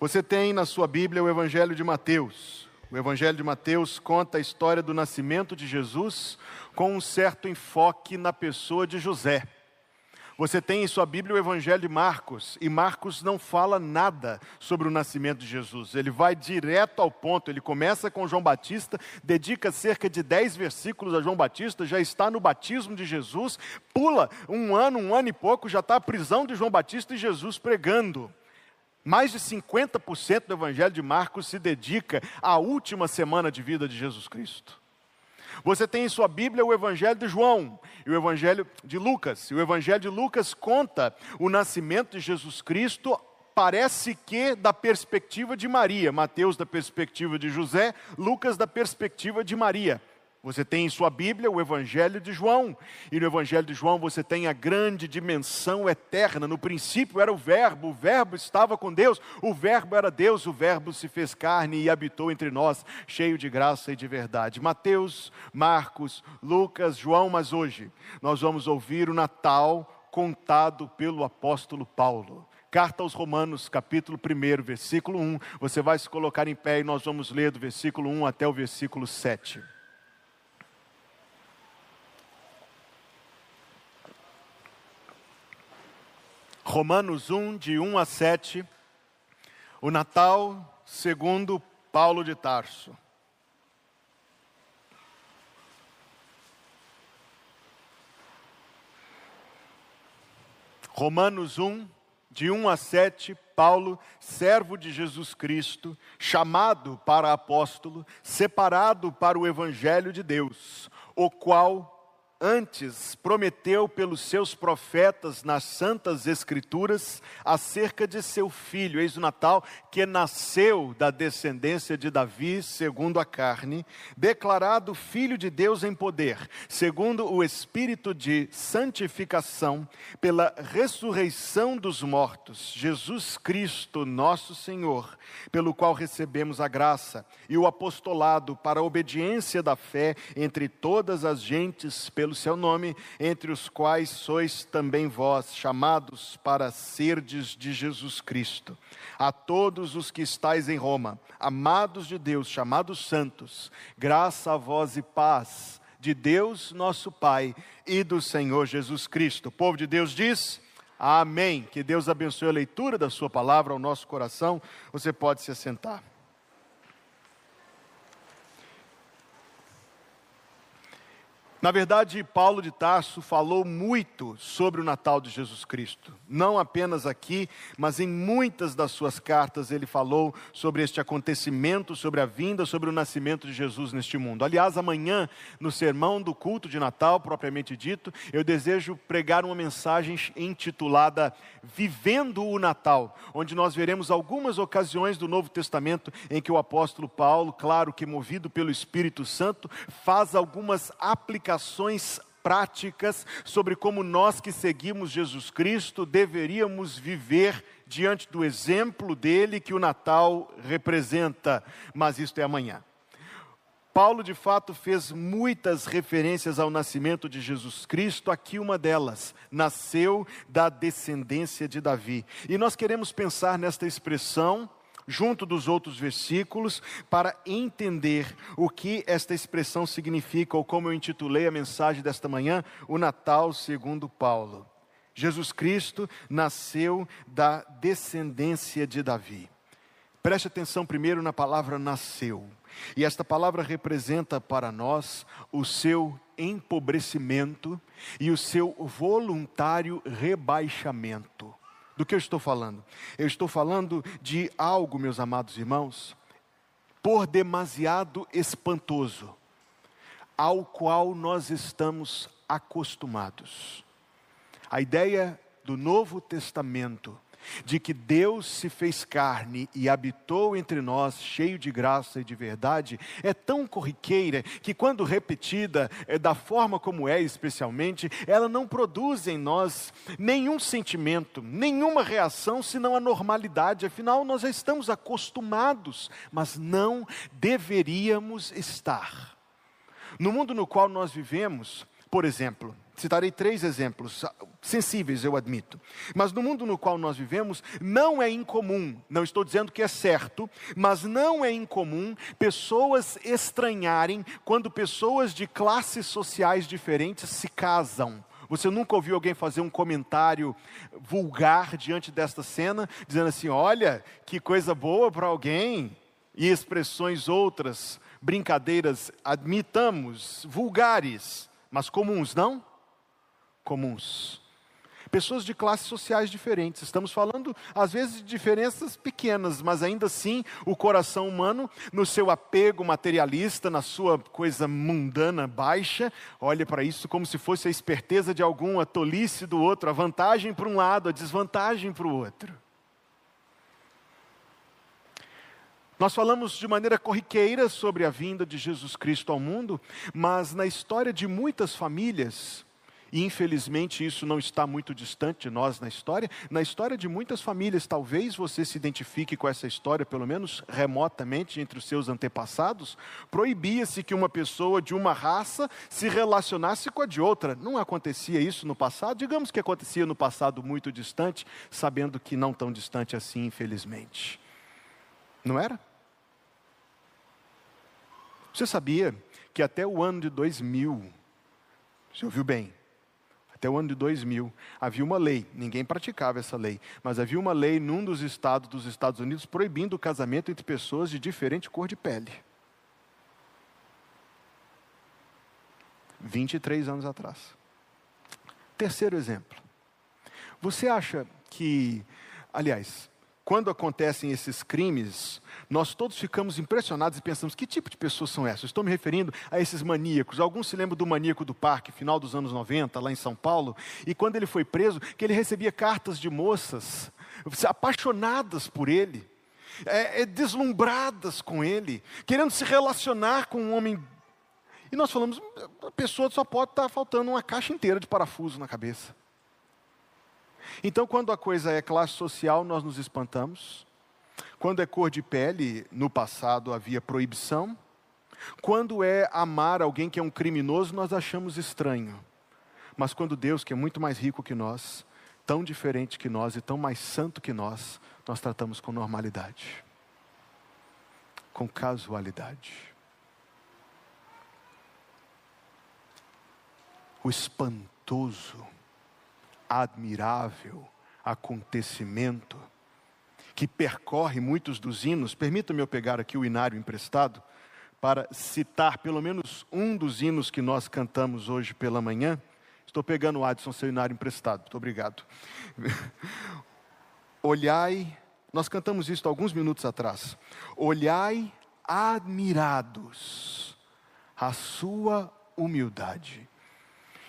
Você tem na sua Bíblia o Evangelho de Mateus. O Evangelho de Mateus conta a história do nascimento de Jesus com um certo enfoque na pessoa de José. Você tem em sua Bíblia o Evangelho de Marcos, e Marcos não fala nada sobre o nascimento de Jesus. Ele vai direto ao ponto. Ele começa com João Batista, dedica cerca de 10 versículos a João Batista, já está no batismo de Jesus, pula um ano, um ano e pouco, já está a prisão de João Batista e Jesus pregando. Mais de 50% do Evangelho de Marcos se dedica à última semana de vida de Jesus Cristo. Você tem em sua Bíblia o Evangelho de João e o Evangelho de Lucas. E o Evangelho de Lucas conta o nascimento de Jesus Cristo, parece que da perspectiva de Maria. Mateus da perspectiva de José, Lucas da perspectiva de Maria. Você tem em sua Bíblia o Evangelho de João, e no Evangelho de João você tem a grande dimensão eterna. No princípio era o Verbo, o Verbo estava com Deus, o Verbo era Deus, o Verbo se fez carne e habitou entre nós, cheio de graça e de verdade. Mateus, Marcos, Lucas, João, mas hoje nós vamos ouvir o Natal contado pelo apóstolo Paulo. Carta aos Romanos, capítulo 1, versículo 1. Você vai se colocar em pé e nós vamos ler do versículo 1 até o versículo 7. Romanos 1, de 1 a 7, o Natal segundo Paulo de Tarso. Romanos 1, de 1 a 7, Paulo, servo de Jesus Cristo, chamado para apóstolo, separado para o evangelho de Deus, o qual antes prometeu pelos seus profetas nas santas escrituras acerca de seu filho, eis o Natal, que nasceu da descendência de Davi, segundo a carne, declarado filho de Deus em poder, segundo o espírito de santificação, pela ressurreição dos mortos, Jesus Cristo, nosso Senhor, pelo qual recebemos a graça e o apostolado para a obediência da fé entre todas as gentes pelo pelo seu nome, entre os quais sois também vós, chamados para serdes de Jesus Cristo. A todos os que estáis em Roma, amados de Deus, chamados santos, graça a vós e paz de Deus nosso Pai e do Senhor Jesus Cristo. O povo de Deus diz. Amém. Que Deus abençoe a leitura da Sua palavra ao nosso coração. Você pode se assentar. Na verdade, Paulo de Tarso falou muito sobre o Natal de Jesus Cristo. Não apenas aqui, mas em muitas das suas cartas ele falou sobre este acontecimento, sobre a vinda, sobre o nascimento de Jesus neste mundo. Aliás, amanhã, no sermão do culto de Natal, propriamente dito, eu desejo pregar uma mensagem intitulada Vivendo o Natal, onde nós veremos algumas ocasiões do Novo Testamento em que o apóstolo Paulo, claro que movido pelo Espírito Santo, faz algumas aplicações aplicações práticas sobre como nós que seguimos Jesus Cristo deveríamos viver diante do exemplo dele que o Natal representa, mas isto é amanhã. Paulo de fato fez muitas referências ao nascimento de Jesus Cristo, aqui uma delas, nasceu da descendência de Davi. E nós queremos pensar nesta expressão junto dos outros versículos, para entender o que esta expressão significa, ou como eu intitulei a mensagem desta manhã, o Natal segundo Paulo. Jesus Cristo nasceu da descendência de Davi. Preste atenção primeiro na palavra nasceu. E esta palavra representa para nós o seu empobrecimento e o seu voluntário rebaixamento. Do que eu estou falando? Eu estou falando de algo, meus amados irmãos, por demasiado espantoso, ao qual nós estamos acostumados. A ideia do Novo Testamento de que Deus se fez carne e habitou entre nós, cheio de graça e de verdade, é tão corriqueira que, quando repetida, é da forma como é, especialmente, ela não produz em nós nenhum sentimento, nenhuma reação, senão a normalidade. Afinal, nós já estamos acostumados, mas não deveríamos estar. No mundo no qual nós vivemos, por exemplo, Citarei três exemplos, sensíveis, eu admito. Mas no mundo no qual nós vivemos, não é incomum, não estou dizendo que é certo, mas não é incomum pessoas estranharem quando pessoas de classes sociais diferentes se casam. Você nunca ouviu alguém fazer um comentário vulgar diante desta cena, dizendo assim: olha, que coisa boa para alguém, e expressões outras, brincadeiras, admitamos, vulgares, mas comuns, não? Comuns. Pessoas de classes sociais diferentes. Estamos falando, às vezes, de diferenças pequenas, mas ainda assim, o coração humano, no seu apego materialista, na sua coisa mundana baixa, olha para isso como se fosse a esperteza de algum, a tolice do outro, a vantagem para um lado, a desvantagem para o outro. Nós falamos de maneira corriqueira sobre a vinda de Jesus Cristo ao mundo, mas na história de muitas famílias, e infelizmente isso não está muito distante de nós na história. Na história de muitas famílias, talvez você se identifique com essa história, pelo menos remotamente, entre os seus antepassados. Proibia-se que uma pessoa de uma raça se relacionasse com a de outra. Não acontecia isso no passado? Digamos que acontecia no passado muito distante, sabendo que não tão distante assim, infelizmente. Não era? Você sabia que até o ano de 2000, você ouviu bem, até o ano de 2000, havia uma lei, ninguém praticava essa lei, mas havia uma lei num dos estados dos Estados Unidos proibindo o casamento entre pessoas de diferente cor de pele. 23 anos atrás. Terceiro exemplo. Você acha que, aliás, quando acontecem esses crimes, nós todos ficamos impressionados e pensamos: que tipo de pessoas são essas? Estou me referindo a esses maníacos. Alguns se lembram do maníaco do parque, final dos anos 90, lá em São Paulo, e quando ele foi preso, que ele recebia cartas de moças apaixonadas por ele, é, é, deslumbradas com ele, querendo se relacionar com um homem. E nós falamos: a pessoa só pode estar faltando uma caixa inteira de parafuso na cabeça. Então, quando a coisa é classe social, nós nos espantamos. Quando é cor de pele, no passado havia proibição. Quando é amar alguém que é um criminoso, nós achamos estranho. Mas quando Deus, que é muito mais rico que nós, tão diferente que nós e tão mais santo que nós, nós tratamos com normalidade, com casualidade. O espantoso admirável acontecimento que percorre muitos dos hinos. Permita-me eu pegar aqui o inário emprestado para citar pelo menos um dos hinos que nós cantamos hoje pela manhã. Estou pegando o Adson, seu inário emprestado. Muito obrigado. Olhai, nós cantamos isso alguns minutos atrás. Olhai admirados a sua humildade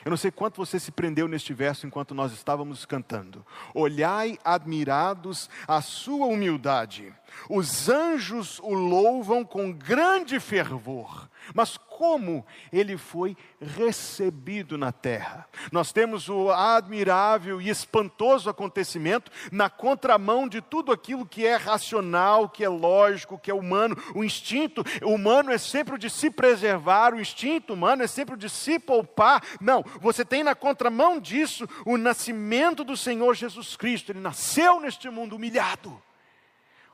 eu não sei quanto você se prendeu neste verso enquanto nós estávamos cantando. Olhai admirados a sua humildade. Os anjos o louvam com grande fervor. Mas como ele foi recebido na terra? Nós temos o admirável e espantoso acontecimento na contramão de tudo aquilo que é racional, que é lógico, que é humano. O instinto humano é sempre o de se preservar, o instinto humano é sempre o de se poupar. Não, você tem na contramão disso o nascimento do Senhor Jesus Cristo. Ele nasceu neste mundo humilhado.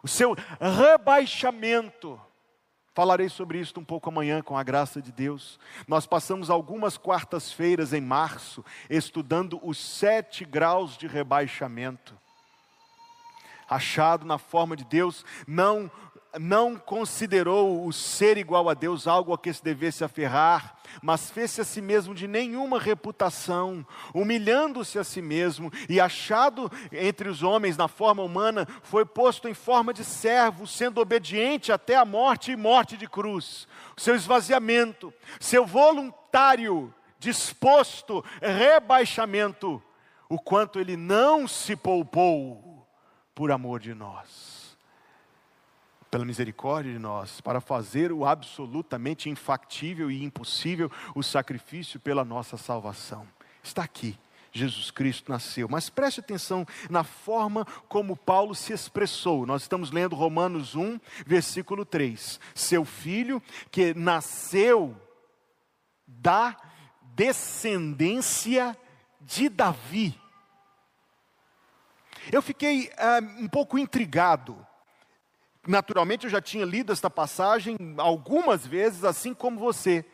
O seu rebaixamento Falarei sobre isso um pouco amanhã, com a graça de Deus. Nós passamos algumas quartas-feiras em março estudando os sete graus de rebaixamento. Achado na forma de Deus, não não considerou o ser igual a Deus algo a que se devesse aferrar, mas fez-se a si mesmo de nenhuma reputação, humilhando-se a si mesmo e achado entre os homens na forma humana, foi posto em forma de servo, sendo obediente até a morte e morte de cruz. Seu esvaziamento, seu voluntário, disposto, rebaixamento, o quanto ele não se poupou por amor de nós pela misericórdia de nós, para fazer o absolutamente infactível e impossível, o sacrifício pela nossa salvação. Está aqui. Jesus Cristo nasceu. Mas preste atenção na forma como Paulo se expressou. Nós estamos lendo Romanos 1, versículo 3. Seu filho que nasceu da descendência de Davi. Eu fiquei ah, um pouco intrigado. Naturalmente, eu já tinha lido esta passagem algumas vezes, assim como você.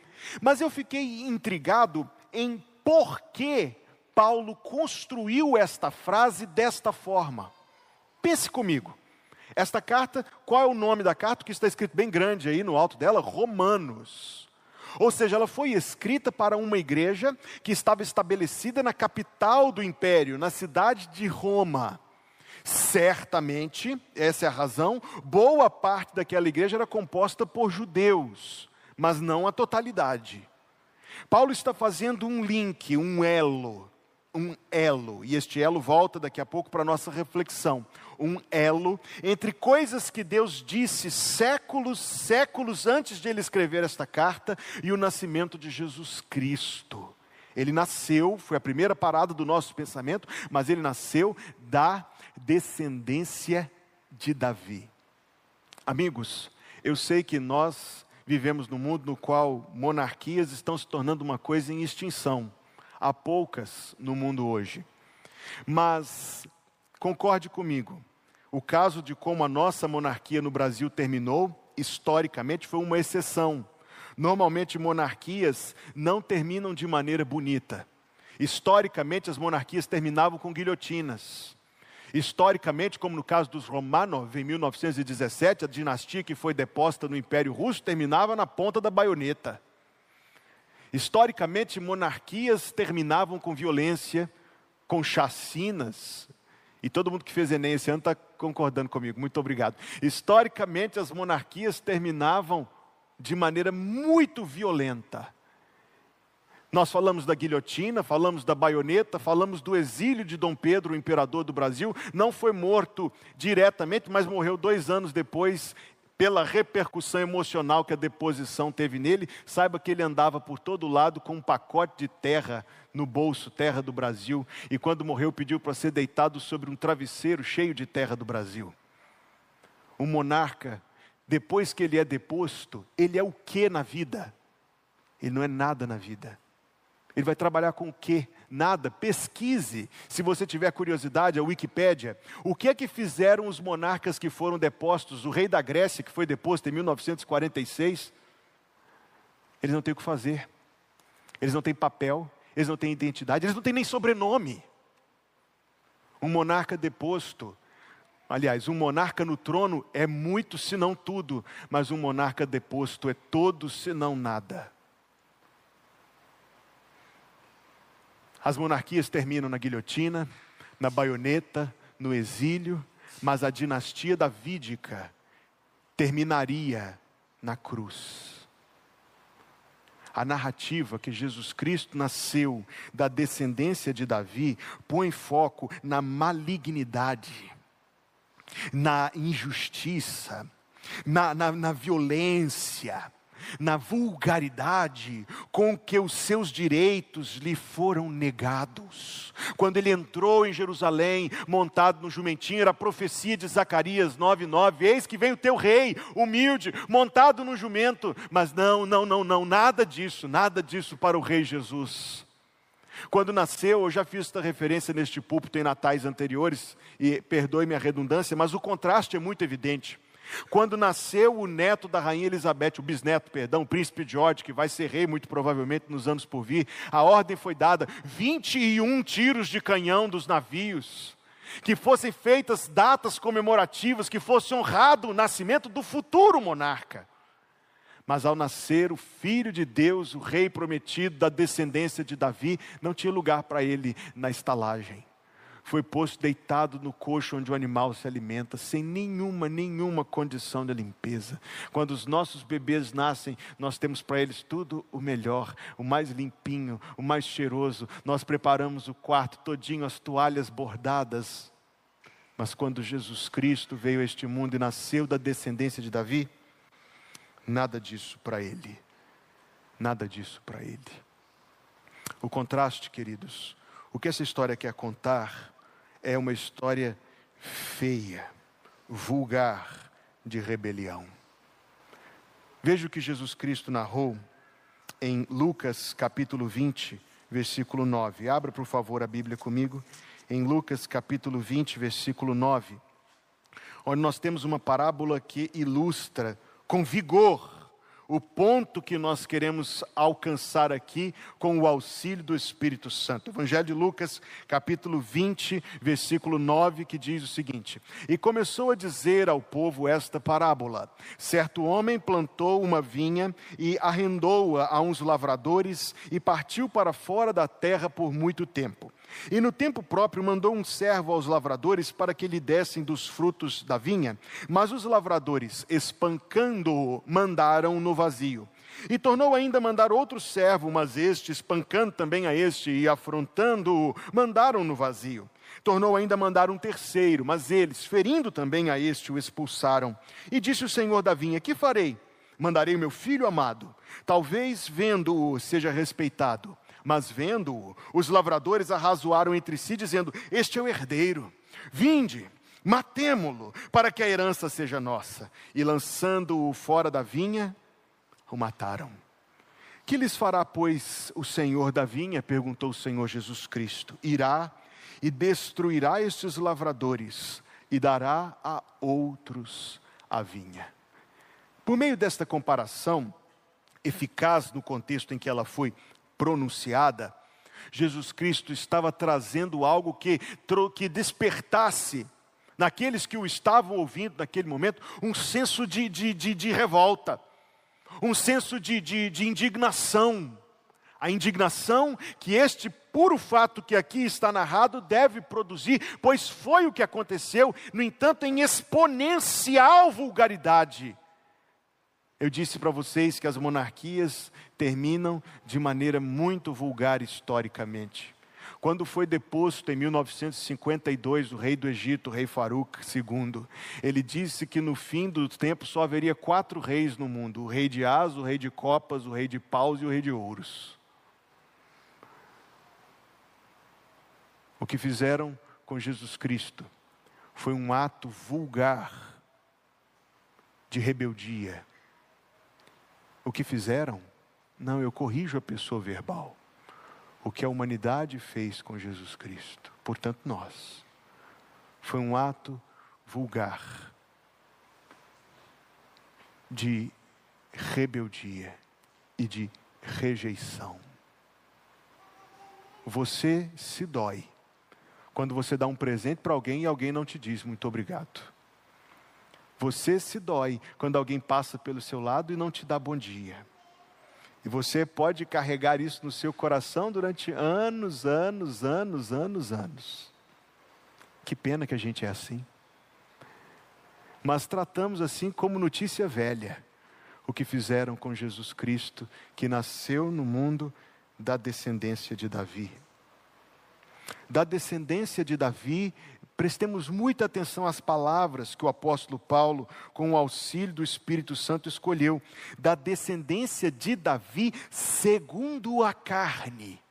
Mas eu fiquei intrigado em por que Paulo construiu esta frase desta forma. Pense comigo. Esta carta, qual é o nome da carta? Que está escrito bem grande aí no alto dela: Romanos. Ou seja, ela foi escrita para uma igreja que estava estabelecida na capital do império, na cidade de Roma. Certamente, essa é a razão, boa parte daquela igreja era composta por judeus, mas não a totalidade. Paulo está fazendo um link, um elo, um elo, e este elo volta daqui a pouco para a nossa reflexão. Um elo entre coisas que Deus disse séculos, séculos antes de ele escrever esta carta e o nascimento de Jesus Cristo. Ele nasceu, foi a primeira parada do nosso pensamento, mas ele nasceu da descendência de Davi. Amigos, eu sei que nós vivemos num mundo no qual monarquias estão se tornando uma coisa em extinção. Há poucas no mundo hoje. Mas concorde comigo, o caso de como a nossa monarquia no Brasil terminou, historicamente, foi uma exceção. Normalmente, monarquias não terminam de maneira bonita. Historicamente, as monarquias terminavam com guilhotinas. Historicamente, como no caso dos Romanov, em 1917, a dinastia que foi deposta no Império Russo terminava na ponta da baioneta. Historicamente, monarquias terminavam com violência, com chacinas. E todo mundo que fez Enem esse ano está concordando comigo, muito obrigado. Historicamente, as monarquias terminavam de maneira muito violenta. Nós falamos da guilhotina, falamos da baioneta, falamos do exílio de Dom Pedro, o imperador do Brasil. Não foi morto diretamente, mas morreu dois anos depois, pela repercussão emocional que a deposição teve nele. Saiba que ele andava por todo lado com um pacote de terra no bolso, terra do Brasil. E quando morreu, pediu para ser deitado sobre um travesseiro cheio de terra do Brasil. Um monarca, depois que ele é deposto, ele é o que na vida? Ele não é nada na vida. Ele vai trabalhar com o quê? Nada. Pesquise, se você tiver curiosidade, a Wikipédia. O que é que fizeram os monarcas que foram depostos? O rei da Grécia, que foi deposto em 1946. Eles não têm o que fazer. Eles não têm papel, eles não têm identidade, eles não têm nem sobrenome. Um monarca deposto, aliás, um monarca no trono é muito, se não tudo, mas um monarca deposto é todo, se não nada. As monarquias terminam na guilhotina, na baioneta, no exílio, mas a dinastia davídica terminaria na cruz. A narrativa que Jesus Cristo nasceu da descendência de Davi põe foco na malignidade, na injustiça, na, na, na violência, na vulgaridade com que os seus direitos lhe foram negados. Quando ele entrou em Jerusalém, montado no jumentinho, era a profecia de Zacarias 9:9, eis que vem o teu rei, humilde, montado no jumento, mas não, não, não, não, nada disso, nada disso para o rei Jesus. Quando nasceu, eu já fiz esta referência neste púlpito em natais anteriores, e perdoe-me a redundância, mas o contraste é muito evidente. Quando nasceu o neto da rainha Elizabeth, o bisneto, perdão, o príncipe George, que vai ser rei muito provavelmente nos anos por vir, a ordem foi dada: 21 tiros de canhão dos navios, que fossem feitas datas comemorativas, que fosse honrado o nascimento do futuro monarca. Mas ao nascer o filho de Deus, o rei prometido da descendência de Davi, não tinha lugar para ele na estalagem foi posto deitado no coxo onde o animal se alimenta, sem nenhuma, nenhuma condição de limpeza. Quando os nossos bebês nascem, nós temos para eles tudo o melhor, o mais limpinho, o mais cheiroso. Nós preparamos o quarto todinho, as toalhas bordadas. Mas quando Jesus Cristo veio a este mundo e nasceu da descendência de Davi, nada disso para ele. Nada disso para ele. O contraste, queridos, o que essa história quer contar é uma história feia, vulgar de rebelião. Veja o que Jesus Cristo narrou em Lucas capítulo 20, versículo 9. Abra, por favor, a Bíblia comigo. Em Lucas capítulo 20, versículo 9. Onde nós temos uma parábola que ilustra com vigor o ponto que nós queremos alcançar aqui com o auxílio do Espírito Santo. Evangelho de Lucas, capítulo 20, versículo 9, que diz o seguinte: E começou a dizer ao povo esta parábola: Certo homem plantou uma vinha e arrendou-a a uns lavradores e partiu para fora da terra por muito tempo. E no tempo próprio mandou um servo aos lavradores para que lhe dessem dos frutos da vinha, mas os lavradores, espancando-o, mandaram no vazio. E tornou ainda mandar outro servo, mas este, espancando também a este e afrontando-o, mandaram no vazio. Tornou ainda mandar um terceiro, mas eles, ferindo também a este, o expulsaram. E disse o senhor da vinha: Que farei? Mandarei meu filho amado. Talvez, vendo-o, seja respeitado. Mas vendo-o, os lavradores arrazoaram entre si, dizendo: Este é o herdeiro. Vinde, matemo-lo, para que a herança seja nossa. E lançando-o fora da vinha, o mataram. Que lhes fará, pois, o Senhor da vinha? perguntou o Senhor Jesus Cristo. Irá e destruirá estes lavradores e dará a outros a vinha. Por meio desta comparação, eficaz no contexto em que ela foi pronunciada, Jesus Cristo estava trazendo algo que, que despertasse naqueles que o estavam ouvindo naquele momento um senso de, de, de, de revolta, um senso de, de, de indignação. A indignação que este puro fato que aqui está narrado deve produzir, pois foi o que aconteceu, no entanto, em exponencial vulgaridade. Eu disse para vocês que as monarquias terminam de maneira muito vulgar historicamente. Quando foi deposto em 1952 o rei do Egito, o rei Farouk II, ele disse que no fim do tempo só haveria quatro reis no mundo: o rei de As, o rei de Copas, o rei de Paus e o rei de Ouros. O que fizeram com Jesus Cristo foi um ato vulgar de rebeldia o que fizeram? Não, eu corrijo a pessoa verbal. O que a humanidade fez com Jesus Cristo, portanto, nós, foi um ato vulgar de rebeldia e de rejeição. Você se dói quando você dá um presente para alguém e alguém não te diz muito obrigado. Você se dói quando alguém passa pelo seu lado e não te dá bom dia. E você pode carregar isso no seu coração durante anos, anos, anos, anos, anos. Que pena que a gente é assim. Mas tratamos assim como notícia velha o que fizeram com Jesus Cristo, que nasceu no mundo da descendência de Davi. Da descendência de Davi Prestemos muita atenção às palavras que o apóstolo Paulo, com o auxílio do Espírito Santo, escolheu. Da descendência de Davi, segundo a carne.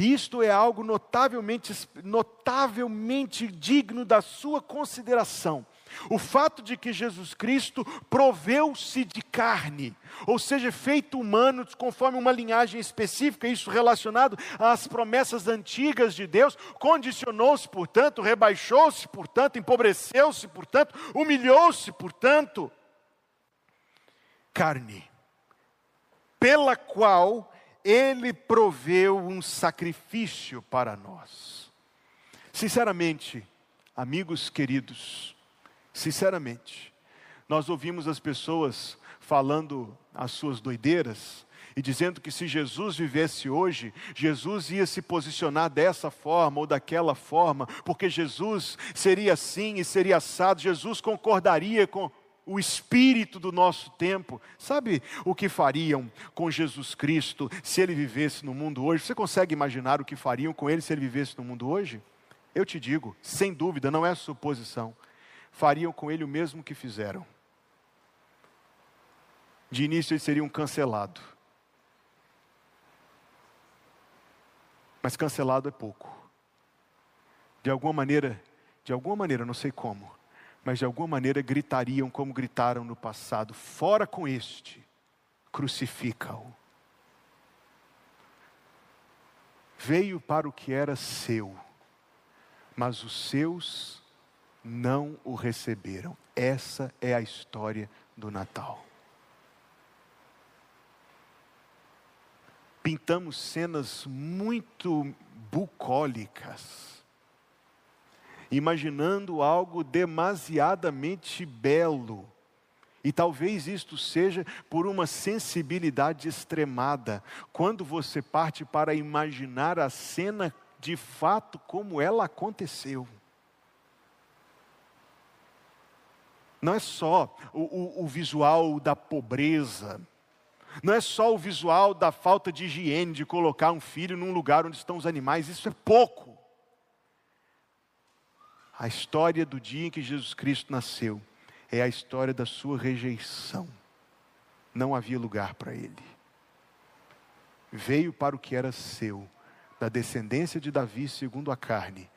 Isto é algo notavelmente, notavelmente digno da sua consideração. O fato de que Jesus Cristo proveu-se de carne, ou seja, feito humano conforme uma linhagem específica, isso relacionado às promessas antigas de Deus, condicionou-se, portanto, rebaixou-se, portanto, empobreceu-se, portanto, humilhou-se, portanto, carne, pela qual ele proveu um sacrifício para nós. Sinceramente, amigos queridos, Sinceramente, nós ouvimos as pessoas falando as suas doideiras e dizendo que se Jesus vivesse hoje, Jesus ia se posicionar dessa forma ou daquela forma, porque Jesus seria assim e seria assado, Jesus concordaria com o espírito do nosso tempo. Sabe o que fariam com Jesus Cristo se ele vivesse no mundo hoje? Você consegue imaginar o que fariam com ele se ele vivesse no mundo hoje? Eu te digo, sem dúvida, não é suposição fariam com ele o mesmo que fizeram. De início eles seriam cancelados. Mas cancelado é pouco. De alguma maneira, de alguma maneira, não sei como, mas de alguma maneira gritariam como gritaram no passado: fora com este, crucifica-o. Veio para o que era seu, mas os seus não o receberam. Essa é a história do Natal. Pintamos cenas muito bucólicas, imaginando algo demasiadamente belo. E talvez isto seja por uma sensibilidade extremada, quando você parte para imaginar a cena de fato como ela aconteceu. Não é só o, o, o visual da pobreza, não é só o visual da falta de higiene, de colocar um filho num lugar onde estão os animais, isso é pouco. A história do dia em que Jesus Cristo nasceu é a história da sua rejeição. Não havia lugar para ele. Veio para o que era seu, da descendência de Davi segundo a carne,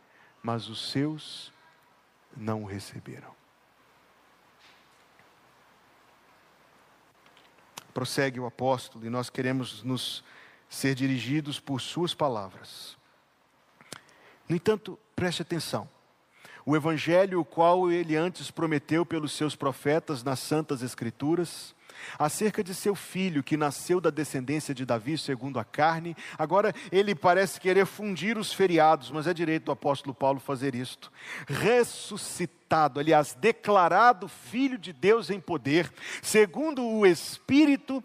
mas os seus não o receberam. Prossegue o apóstolo, e nós queremos nos ser dirigidos por suas palavras. No entanto, preste atenção. O evangelho, o qual ele antes prometeu pelos seus profetas nas santas escrituras, acerca de seu filho que nasceu da descendência de Davi segundo a carne. Agora ele parece querer fundir os feriados, mas é direito do apóstolo Paulo fazer isto. Ressuscitado, aliás, declarado filho de Deus em poder, segundo o espírito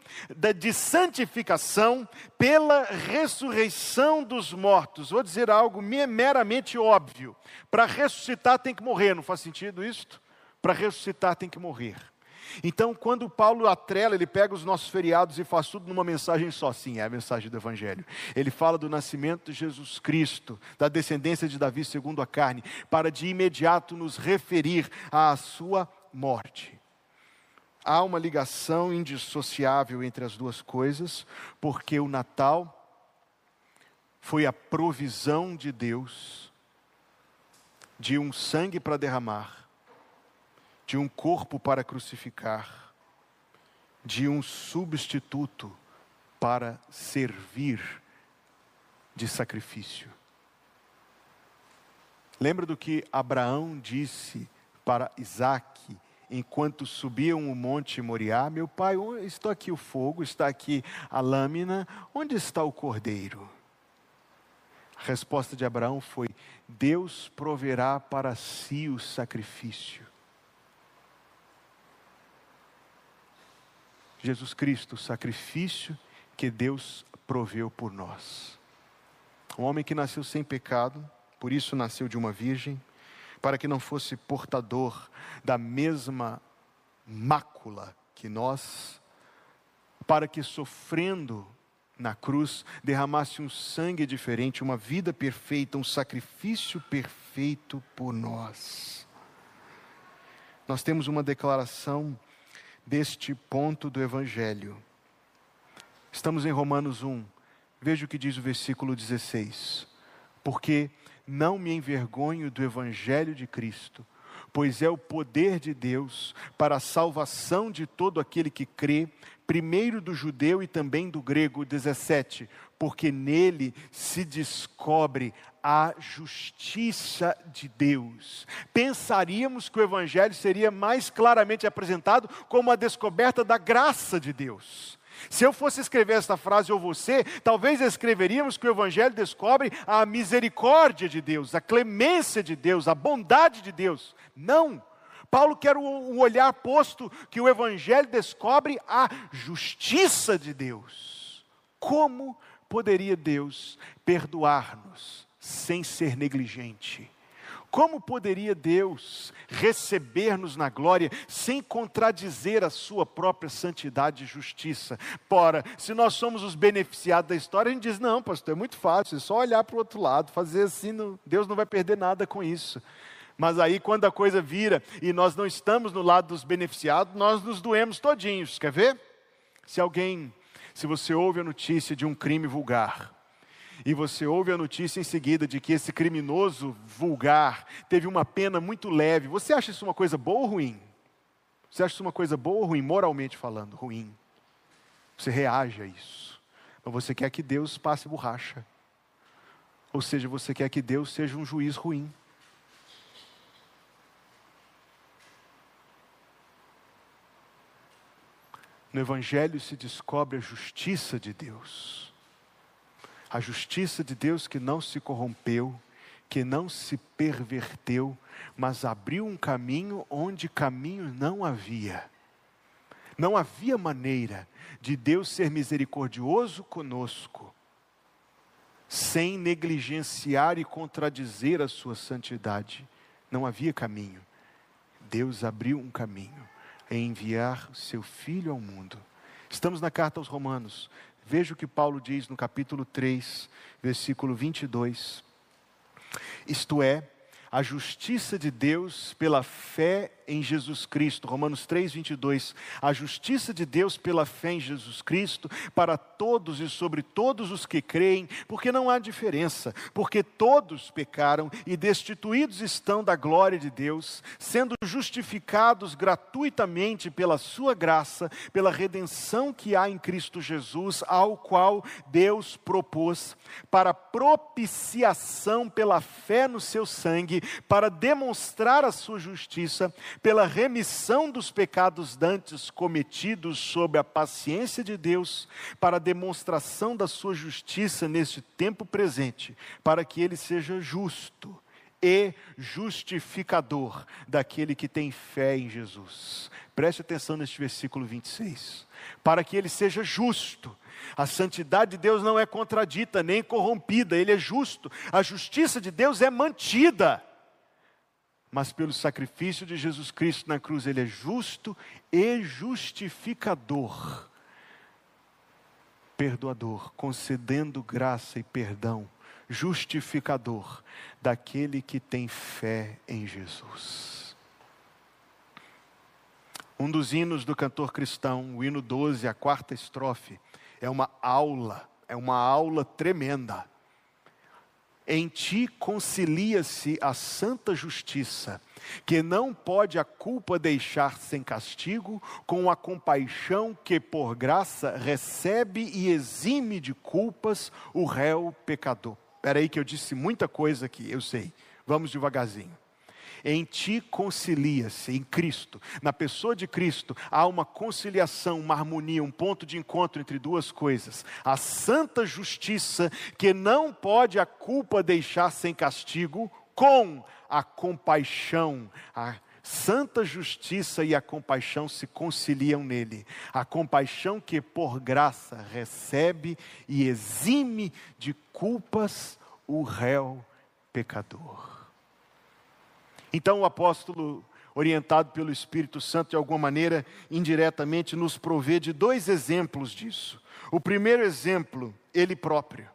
de santificação pela ressurreição dos mortos. Vou dizer algo meramente óbvio. Para ressuscitar tem que morrer, não faz sentido isto? Para ressuscitar tem que morrer. Então, quando Paulo atrela, ele pega os nossos feriados e faz tudo numa mensagem só. Sim, é a mensagem do Evangelho. Ele fala do nascimento de Jesus Cristo, da descendência de Davi segundo a carne, para de imediato nos referir à sua morte. Há uma ligação indissociável entre as duas coisas, porque o Natal foi a provisão de Deus de um sangue para derramar de um corpo para crucificar, de um substituto para servir de sacrifício. Lembra do que Abraão disse para Isaac enquanto subiam o monte Moriá: Meu pai, está aqui o fogo, está aqui a lâmina, onde está o cordeiro? A resposta de Abraão foi: Deus proverá para si o sacrifício. Jesus Cristo, o sacrifício que Deus proveu por nós. Um homem que nasceu sem pecado, por isso nasceu de uma virgem, para que não fosse portador da mesma mácula que nós, para que sofrendo na cruz derramasse um sangue diferente, uma vida perfeita, um sacrifício perfeito por nós. Nós temos uma declaração deste ponto do Evangelho. Estamos em Romanos 1. Veja o que diz o versículo 16. Porque não me envergonho do Evangelho de Cristo, pois é o poder de Deus para a salvação de todo aquele que crê, primeiro do judeu e também do grego. 17. Porque nele se descobre a justiça de Deus. Pensaríamos que o Evangelho seria mais claramente apresentado como a descoberta da graça de Deus. Se eu fosse escrever esta frase ou você, talvez escreveríamos que o Evangelho descobre a misericórdia de Deus, a clemência de Deus, a bondade de Deus. Não! Paulo quer o olhar posto que o Evangelho descobre a justiça de Deus. Como poderia Deus perdoar-nos? Sem ser negligente. Como poderia Deus receber-nos na glória sem contradizer a sua própria santidade e justiça? Ora, se nós somos os beneficiados da história, a gente diz: não, pastor, é muito fácil, é só olhar para o outro lado, fazer assim, não, Deus não vai perder nada com isso. Mas aí, quando a coisa vira e nós não estamos no lado dos beneficiados, nós nos doemos todinhos. Quer ver? Se alguém, se você ouve a notícia de um crime vulgar, e você ouve a notícia em seguida de que esse criminoso vulgar teve uma pena muito leve, você acha isso uma coisa boa ou ruim? Você acha isso uma coisa boa ou ruim, moralmente falando? Ruim. Você reage a isso. Mas você quer que Deus passe borracha. Ou seja, você quer que Deus seja um juiz ruim. No Evangelho se descobre a justiça de Deus. A justiça de Deus que não se corrompeu, que não se perverteu, mas abriu um caminho onde caminho não havia. Não havia maneira de Deus ser misericordioso conosco, sem negligenciar e contradizer a sua santidade. Não havia caminho. Deus abriu um caminho em enviar seu Filho ao mundo. Estamos na carta aos Romanos. Veja o que Paulo diz no capítulo 3, versículo 22. Isto é, a justiça de Deus pela fé em Jesus Cristo. Romanos 3, 22. A justiça de Deus pela fé em Jesus Cristo para todos e sobre todos os que creem, porque não há diferença, porque todos pecaram e destituídos estão da glória de Deus, sendo justificados gratuitamente pela Sua graça, pela redenção que há em Cristo Jesus, ao qual Deus propôs para propiciação pela fé no seu sangue, para demonstrar a sua justiça pela remissão dos pecados dantes cometidos sob a paciência de Deus, para a demonstração da sua justiça neste tempo presente, para que ele seja justo e justificador daquele que tem fé em Jesus. Preste atenção neste versículo 26. Para que ele seja justo. A santidade de Deus não é contradita nem corrompida, ele é justo. A justiça de Deus é mantida mas pelo sacrifício de Jesus Cristo na cruz, Ele é justo e justificador, perdoador, concedendo graça e perdão, justificador daquele que tem fé em Jesus. Um dos hinos do cantor cristão, o hino 12, a quarta estrofe, é uma aula, é uma aula tremenda em ti concilia-se a santa justiça, que não pode a culpa deixar sem castigo, com a compaixão que por graça recebe e exime de culpas o réu pecador. Espera aí que eu disse muita coisa aqui, eu sei. Vamos devagarzinho em ti concilia-se, em Cristo, na pessoa de Cristo, há uma conciliação, uma harmonia, um ponto de encontro entre duas coisas: a santa justiça, que não pode a culpa deixar sem castigo, com a compaixão, a santa justiça e a compaixão se conciliam nele. A compaixão que por graça recebe e exime de culpas o réu pecador. Então o apóstolo, orientado pelo Espírito Santo de alguma maneira, indiretamente, nos provê de dois exemplos disso. O primeiro exemplo, ele próprio.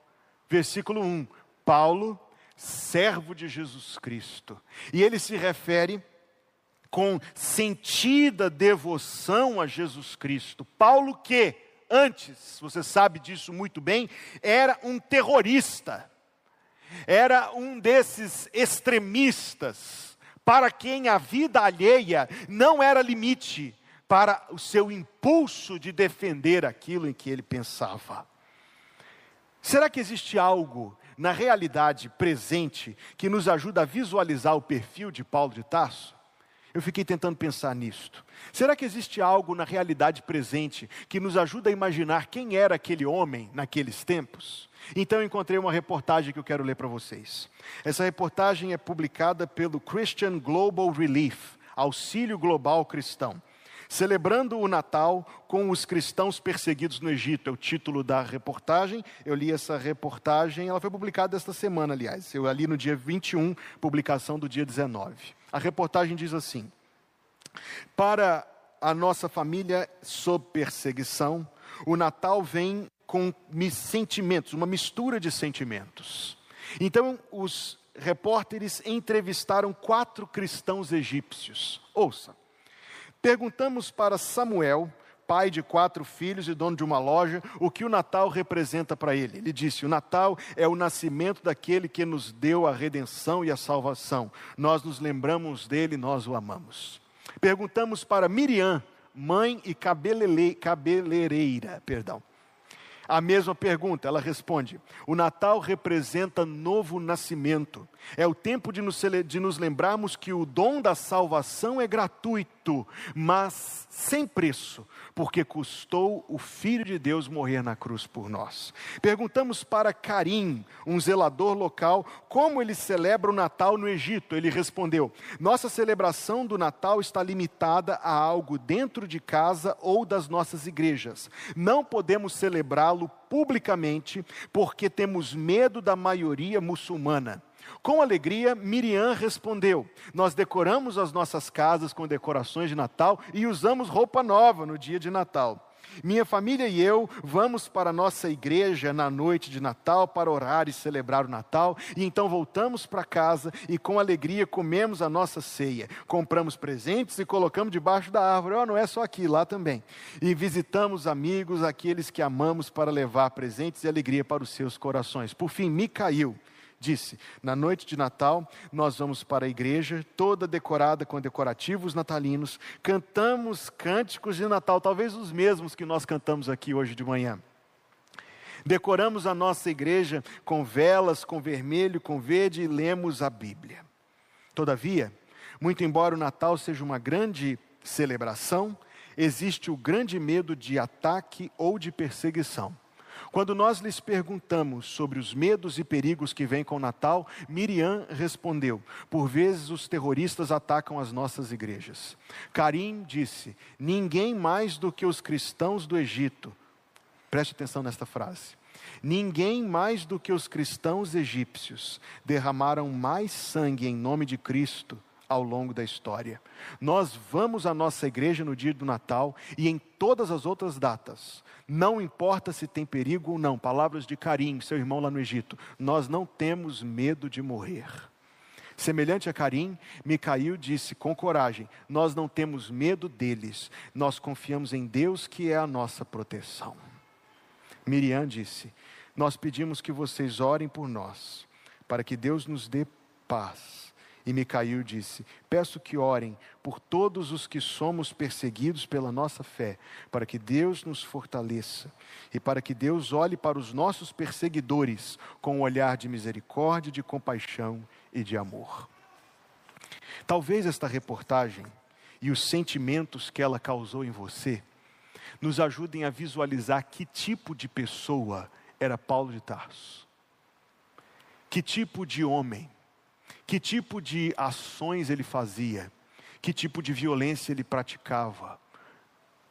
Versículo 1: Paulo, servo de Jesus Cristo. E ele se refere com sentida devoção a Jesus Cristo. Paulo que antes, você sabe disso muito bem, era um terrorista. Era um desses extremistas para quem a vida alheia não era limite para o seu impulso de defender aquilo em que ele pensava. Será que existe algo na realidade presente que nos ajuda a visualizar o perfil de Paulo de Tarso? Eu fiquei tentando pensar nisto. Será que existe algo na realidade presente que nos ajuda a imaginar quem era aquele homem naqueles tempos? Então encontrei uma reportagem que eu quero ler para vocês. Essa reportagem é publicada pelo Christian Global Relief, Auxílio Global Cristão. Celebrando o Natal com os cristãos perseguidos no Egito, é o título da reportagem. Eu li essa reportagem, ela foi publicada esta semana, aliás. Eu ali no dia 21, publicação do dia 19. A reportagem diz assim: Para a nossa família sob perseguição, o Natal vem com sentimentos, uma mistura de sentimentos. Então, os repórteres entrevistaram quatro cristãos egípcios. Ouça. Perguntamos para Samuel, pai de quatro filhos e dono de uma loja, o que o Natal representa para ele. Ele disse: O Natal é o nascimento daquele que nos deu a redenção e a salvação. Nós nos lembramos dele, nós o amamos. Perguntamos para Miriam, mãe e cabeleireira, perdão. A mesma pergunta, ela responde: o Natal representa novo nascimento. É o tempo de nos, de nos lembrarmos que o dom da salvação é gratuito, mas sem preço, porque custou o Filho de Deus morrer na cruz por nós. Perguntamos para Carim, um zelador local, como ele celebra o Natal no Egito. Ele respondeu: Nossa celebração do Natal está limitada a algo dentro de casa ou das nossas igrejas. Não podemos celebrá-lo publicamente porque temos medo da maioria muçulmana. Com alegria, Miriam respondeu: Nós decoramos as nossas casas com decorações de Natal e usamos roupa nova no dia de Natal. Minha família e eu vamos para a nossa igreja na noite de Natal para orar e celebrar o Natal, e então voltamos para casa e com alegria comemos a nossa ceia. Compramos presentes e colocamos debaixo da árvore. Oh, não é só aqui, lá também. E visitamos amigos, aqueles que amamos, para levar presentes e alegria para os seus corações. Por fim, Micail disse: Na noite de Natal, nós vamos para a igreja, toda decorada com decorativos natalinos, cantamos cânticos de Natal, talvez os mesmos que nós cantamos aqui hoje de manhã. Decoramos a nossa igreja com velas, com vermelho, com verde e lemos a Bíblia. Todavia, muito embora o Natal seja uma grande celebração, existe o grande medo de ataque ou de perseguição. Quando nós lhes perguntamos sobre os medos e perigos que vêm com o Natal, Miriam respondeu: Por vezes os terroristas atacam as nossas igrejas. Karim disse: Ninguém mais do que os cristãos do Egito. Preste atenção nesta frase. Ninguém mais do que os cristãos egípcios derramaram mais sangue em nome de Cristo ao longo da história. Nós vamos à nossa igreja no dia do Natal e em todas as outras datas. Não importa se tem perigo ou não. Palavras de Carim, seu irmão lá no Egito. Nós não temos medo de morrer. Semelhante a Carim, Micail disse com coragem: Nós não temos medo deles, nós confiamos em Deus que é a nossa proteção. Miriam disse: Nós pedimos que vocês orem por nós, para que Deus nos dê paz e Micail disse: Peço que orem por todos os que somos perseguidos pela nossa fé, para que Deus nos fortaleça e para que Deus olhe para os nossos perseguidores com um olhar de misericórdia, de compaixão e de amor. Talvez esta reportagem e os sentimentos que ela causou em você nos ajudem a visualizar que tipo de pessoa era Paulo de Tarso. Que tipo de homem que tipo de ações ele fazia, que tipo de violência ele praticava.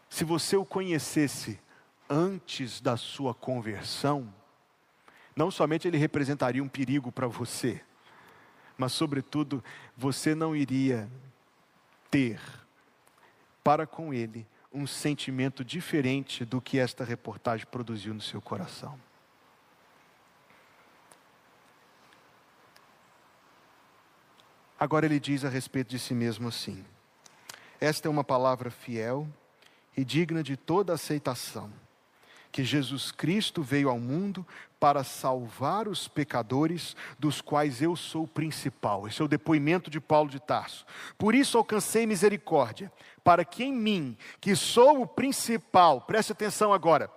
Se você o conhecesse antes da sua conversão, não somente ele representaria um perigo para você, mas, sobretudo, você não iria ter para com ele um sentimento diferente do que esta reportagem produziu no seu coração. Agora ele diz a respeito de si mesmo assim: Esta é uma palavra fiel e digna de toda aceitação, que Jesus Cristo veio ao mundo para salvar os pecadores, dos quais eu sou o principal. Esse é o depoimento de Paulo de Tarso. Por isso alcancei misericórdia, para que em mim, que sou o principal, preste atenção agora,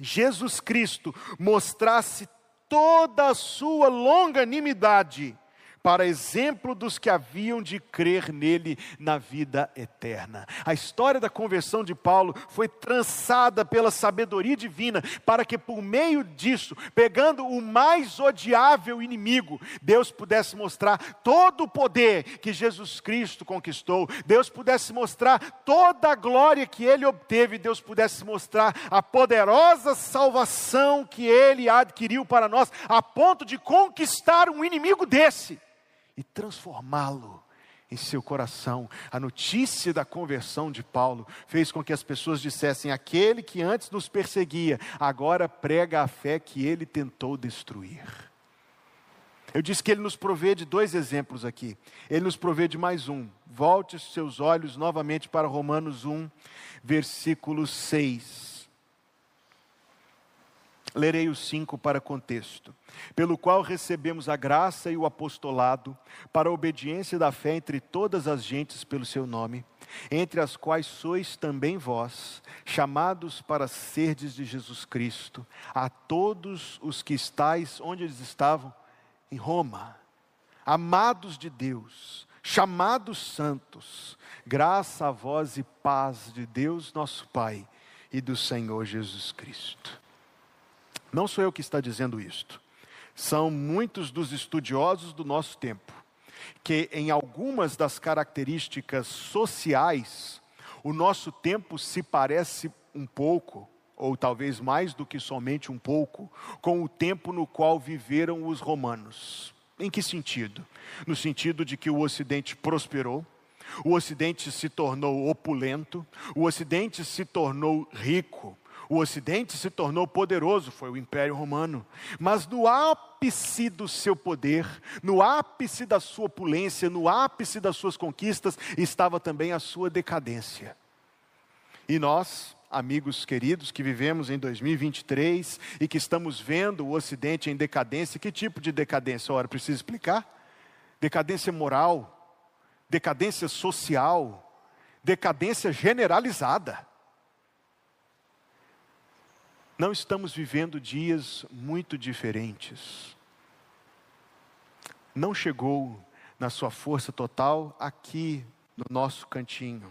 Jesus Cristo mostrasse toda a sua longanimidade para exemplo dos que haviam de crer nele na vida eterna. A história da conversão de Paulo foi trançada pela sabedoria divina, para que por meio disso, pegando o mais odiável inimigo, Deus pudesse mostrar todo o poder que Jesus Cristo conquistou, Deus pudesse mostrar toda a glória que ele obteve, Deus pudesse mostrar a poderosa salvação que ele adquiriu para nós, a ponto de conquistar um inimigo desse e transformá-lo em seu coração. A notícia da conversão de Paulo fez com que as pessoas dissessem: aquele que antes nos perseguia, agora prega a fé que ele tentou destruir. Eu disse que ele nos provê de dois exemplos aqui. Ele nos provê de mais um. Volte os seus olhos novamente para Romanos 1, versículo 6. Lerei os cinco para contexto. Pelo qual recebemos a graça e o apostolado, para a obediência da fé entre todas as gentes pelo seu nome, entre as quais sois também vós, chamados para serdes de Jesus Cristo, a todos os que estáis onde eles estavam? Em Roma, amados de Deus, chamados santos, graça a vós e paz de Deus nosso Pai e do Senhor Jesus Cristo. Não sou eu que está dizendo isto, são muitos dos estudiosos do nosso tempo que em algumas das características sociais, o nosso tempo se parece um pouco, ou talvez mais do que somente um pouco, com o tempo no qual viveram os romanos. Em que sentido? No sentido de que o Ocidente prosperou, o Ocidente se tornou opulento, o Ocidente se tornou rico, o Ocidente se tornou poderoso, foi o Império Romano. Mas no ápice do seu poder, no ápice da sua opulência, no ápice das suas conquistas, estava também a sua decadência. E nós, amigos queridos, que vivemos em 2023 e que estamos vendo o Ocidente em decadência, que tipo de decadência? Ora, preciso explicar? Decadência moral, decadência social, decadência generalizada. Não estamos vivendo dias muito diferentes. Não chegou na sua força total aqui no nosso cantinho.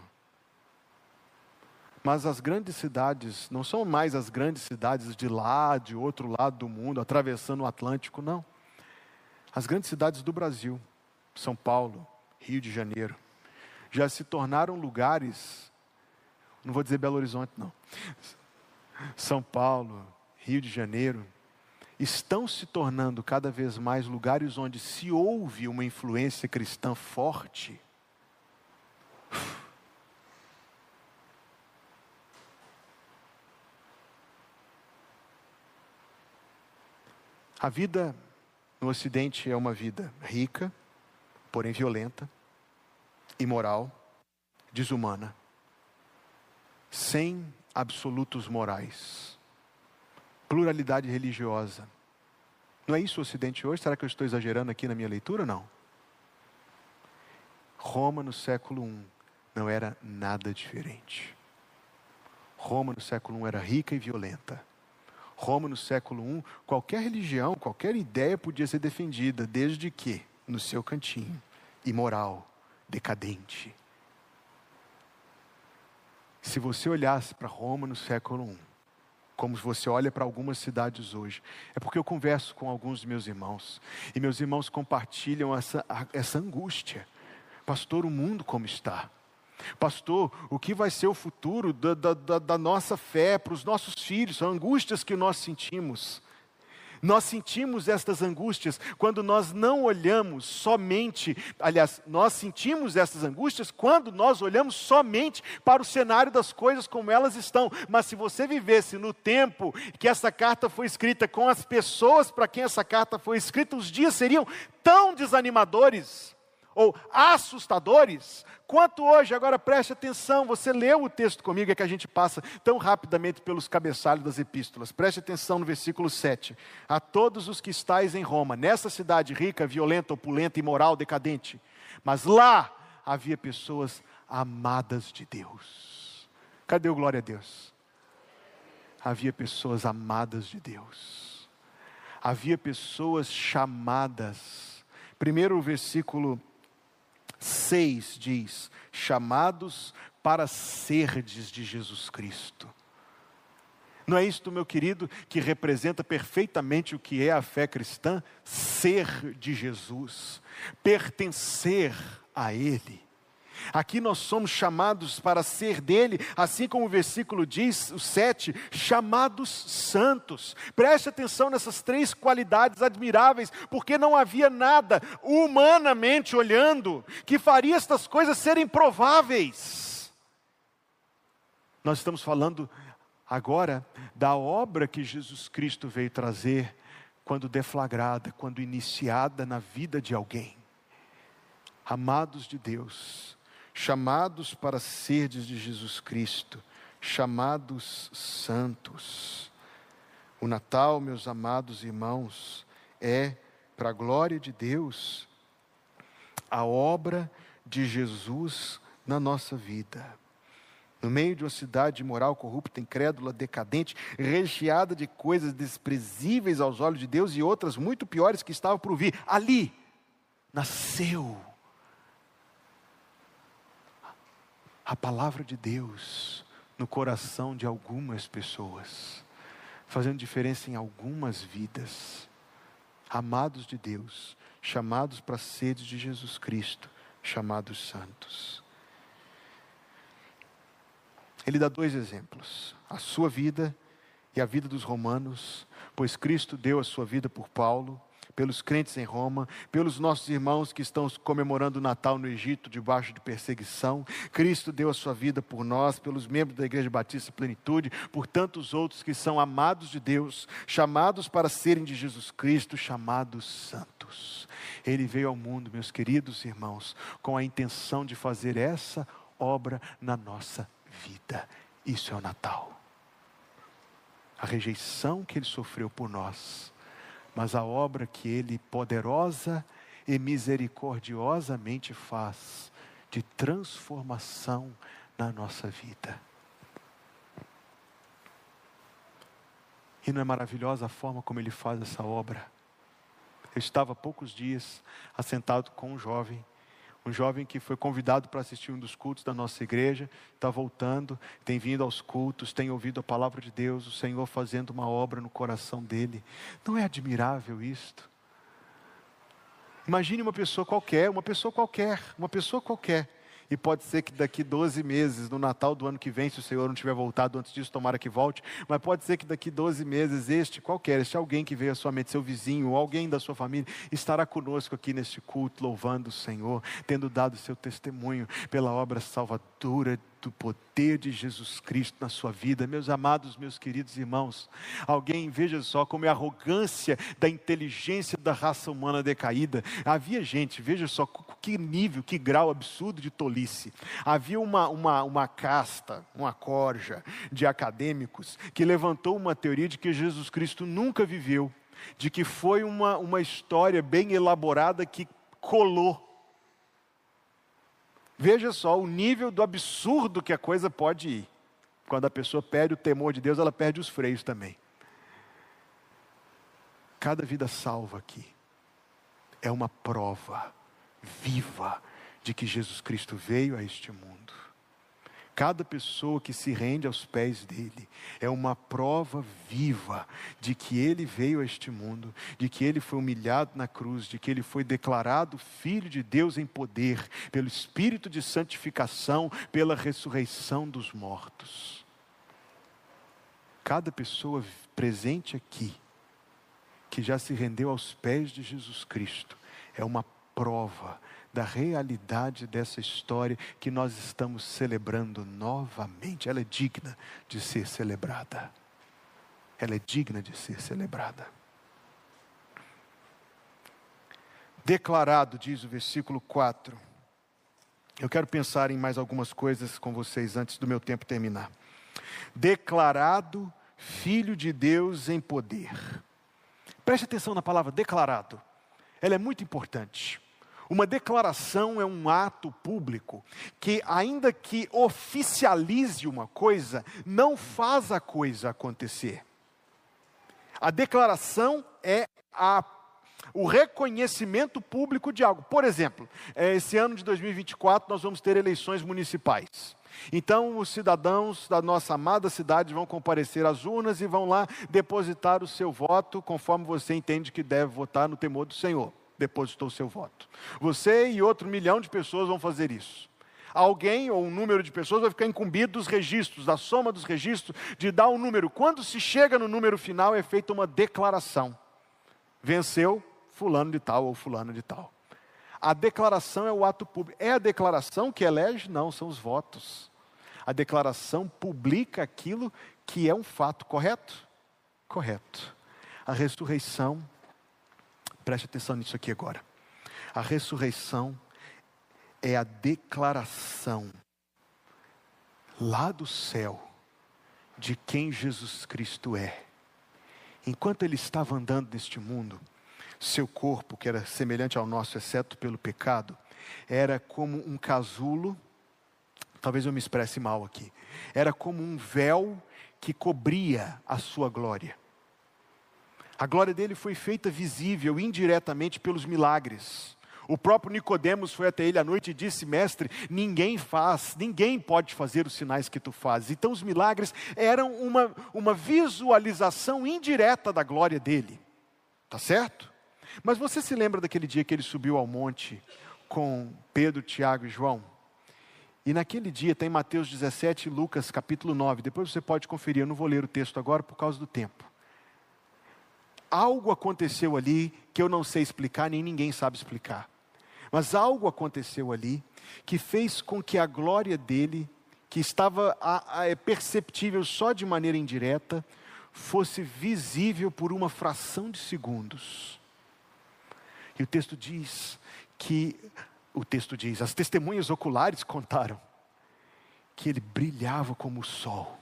Mas as grandes cidades não são mais as grandes cidades de lá, de outro lado do mundo, atravessando o Atlântico, não. As grandes cidades do Brasil, São Paulo, Rio de Janeiro, já se tornaram lugares, não vou dizer Belo Horizonte, não, são Paulo, Rio de Janeiro, estão se tornando cada vez mais lugares onde se ouve uma influência cristã forte. A vida no Ocidente é uma vida rica, porém violenta, imoral, desumana, sem absolutos morais, pluralidade religiosa. Não é isso o Ocidente hoje? Será que eu estou exagerando aqui na minha leitura? Não. Roma no século I não era nada diferente. Roma no século I era rica e violenta. Roma no século I, qualquer religião, qualquer ideia podia ser defendida, desde que, no seu cantinho, imoral, decadente, se você olhasse para Roma no século I, como você olha para algumas cidades hoje, é porque eu converso com alguns dos meus irmãos, e meus irmãos compartilham essa, essa angústia. Pastor, o mundo como está? Pastor, o que vai ser o futuro da, da, da nossa fé para os nossos filhos? São angústias que nós sentimos. Nós sentimos estas angústias quando nós não olhamos somente, aliás, nós sentimos essas angústias quando nós olhamos somente para o cenário das coisas como elas estão. Mas se você vivesse no tempo que essa carta foi escrita, com as pessoas para quem essa carta foi escrita, os dias seriam tão desanimadores ou assustadores, quanto hoje. Agora preste atenção, você leu o texto comigo, é que a gente passa tão rapidamente pelos cabeçalhos das epístolas. Preste atenção no versículo 7. A todos os que estáis em Roma, nessa cidade rica, violenta, opulenta, imoral, decadente, mas lá havia pessoas amadas de Deus. Cadê o glória a Deus? Havia pessoas amadas de Deus. Havia pessoas chamadas. Primeiro o versículo 6 diz: chamados para serdes de Jesus Cristo. Não é isto, meu querido, que representa perfeitamente o que é a fé cristã? Ser de Jesus, pertencer a Ele. Aqui nós somos chamados para ser dele, assim como o versículo diz, o 7, chamados santos. Preste atenção nessas três qualidades admiráveis, porque não havia nada, humanamente olhando, que faria estas coisas serem prováveis. Nós estamos falando agora da obra que Jesus Cristo veio trazer quando deflagrada, quando iniciada na vida de alguém. Amados de Deus, chamados para serdes de Jesus Cristo, chamados santos. O Natal, meus amados irmãos, é, para a glória de Deus, a obra de Jesus na nossa vida. No meio de uma cidade moral, corrupta, incrédula, decadente, recheada de coisas desprezíveis aos olhos de Deus e outras muito piores que estavam por vir, ali nasceu a palavra de Deus no coração de algumas pessoas, fazendo diferença em algumas vidas. Amados de Deus, chamados para sede de Jesus Cristo, chamados santos. Ele dá dois exemplos: a sua vida e a vida dos romanos, pois Cristo deu a sua vida por Paulo, pelos crentes em Roma, pelos nossos irmãos que estão comemorando o Natal no Egito debaixo de perseguição. Cristo deu a sua vida por nós, pelos membros da Igreja Batista Plenitude, por tantos outros que são amados de Deus, chamados para serem de Jesus Cristo, chamados santos. Ele veio ao mundo, meus queridos irmãos, com a intenção de fazer essa obra na nossa vida. Isso é o Natal. A rejeição que ele sofreu por nós mas a obra que Ele poderosa e misericordiosamente faz de transformação na nossa vida. E não é maravilhosa a forma como Ele faz essa obra? Eu estava há poucos dias assentado com um jovem um jovem que foi convidado para assistir um dos cultos da nossa igreja, está voltando, tem vindo aos cultos, tem ouvido a palavra de Deus, o Senhor fazendo uma obra no coração dele. Não é admirável isto? Imagine uma pessoa qualquer, uma pessoa qualquer, uma pessoa qualquer, e pode ser que daqui 12 meses, no Natal do ano que vem, se o Senhor não tiver voltado antes disso, tomara que volte, mas pode ser que daqui 12 meses, este qualquer, este alguém que veio à sua mente, seu vizinho, alguém da sua família, estará conosco aqui neste culto, louvando o Senhor, tendo dado seu testemunho pela obra salvadora do poder de Jesus Cristo na sua vida. Meus amados, meus queridos irmãos, alguém veja só como é a arrogância da inteligência da raça humana decaída. Havia gente, veja só que nível, que grau absurdo de tolice. Havia uma, uma, uma casta, uma corja de acadêmicos que levantou uma teoria de que Jesus Cristo nunca viveu, de que foi uma, uma história bem elaborada que colou Veja só o nível do absurdo que a coisa pode ir. Quando a pessoa perde o temor de Deus, ela perde os freios também. Cada vida salva aqui é uma prova viva de que Jesus Cristo veio a este mundo. Cada pessoa que se rende aos pés dele é uma prova viva de que ele veio a este mundo, de que ele foi humilhado na cruz, de que ele foi declarado filho de Deus em poder, pelo espírito de santificação, pela ressurreição dos mortos. Cada pessoa presente aqui, que já se rendeu aos pés de Jesus Cristo, é uma prova da realidade dessa história que nós estamos celebrando novamente. Ela é digna de ser celebrada. Ela é digna de ser celebrada. Declarado, diz o versículo 4. Eu quero pensar em mais algumas coisas com vocês antes do meu tempo terminar. Declarado Filho de Deus em poder. Preste atenção na palavra declarado. Ela é muito importante. Uma declaração é um ato público que, ainda que oficialize uma coisa, não faz a coisa acontecer. A declaração é a, o reconhecimento público de algo. Por exemplo, é, esse ano de 2024 nós vamos ter eleições municipais. Então, os cidadãos da nossa amada cidade vão comparecer às urnas e vão lá depositar o seu voto conforme você entende que deve votar no temor do Senhor depositou seu voto. Você e outro milhão de pessoas vão fazer isso. Alguém ou um número de pessoas vai ficar incumbido dos registros, da soma dos registros, de dar um número. Quando se chega no número final, é feita uma declaração. Venceu fulano de tal ou fulano de tal. A declaração é o ato público. É a declaração que elege? Não, são os votos. A declaração publica aquilo que é um fato, correto? Correto. A ressurreição Preste atenção nisso aqui agora. A ressurreição é a declaração lá do céu de quem Jesus Cristo é. Enquanto ele estava andando neste mundo, seu corpo, que era semelhante ao nosso, exceto pelo pecado, era como um casulo Talvez eu me expresse mal aqui. Era como um véu que cobria a sua glória. A glória dele foi feita visível indiretamente pelos milagres. O próprio Nicodemos foi até ele à noite e disse: "Mestre, ninguém faz, ninguém pode fazer os sinais que tu fazes". Então os milagres eram uma, uma visualização indireta da glória dele. Tá certo? Mas você se lembra daquele dia que ele subiu ao monte com Pedro, Tiago e João? E naquele dia tem Mateus 17 e Lucas capítulo 9. Depois você pode conferir, eu não vou ler o texto agora por causa do tempo. Algo aconteceu ali que eu não sei explicar, nem ninguém sabe explicar. Mas algo aconteceu ali que fez com que a glória dele, que estava a, a, é perceptível só de maneira indireta, fosse visível por uma fração de segundos. E o texto diz que, o texto diz, as testemunhas oculares contaram que ele brilhava como o sol,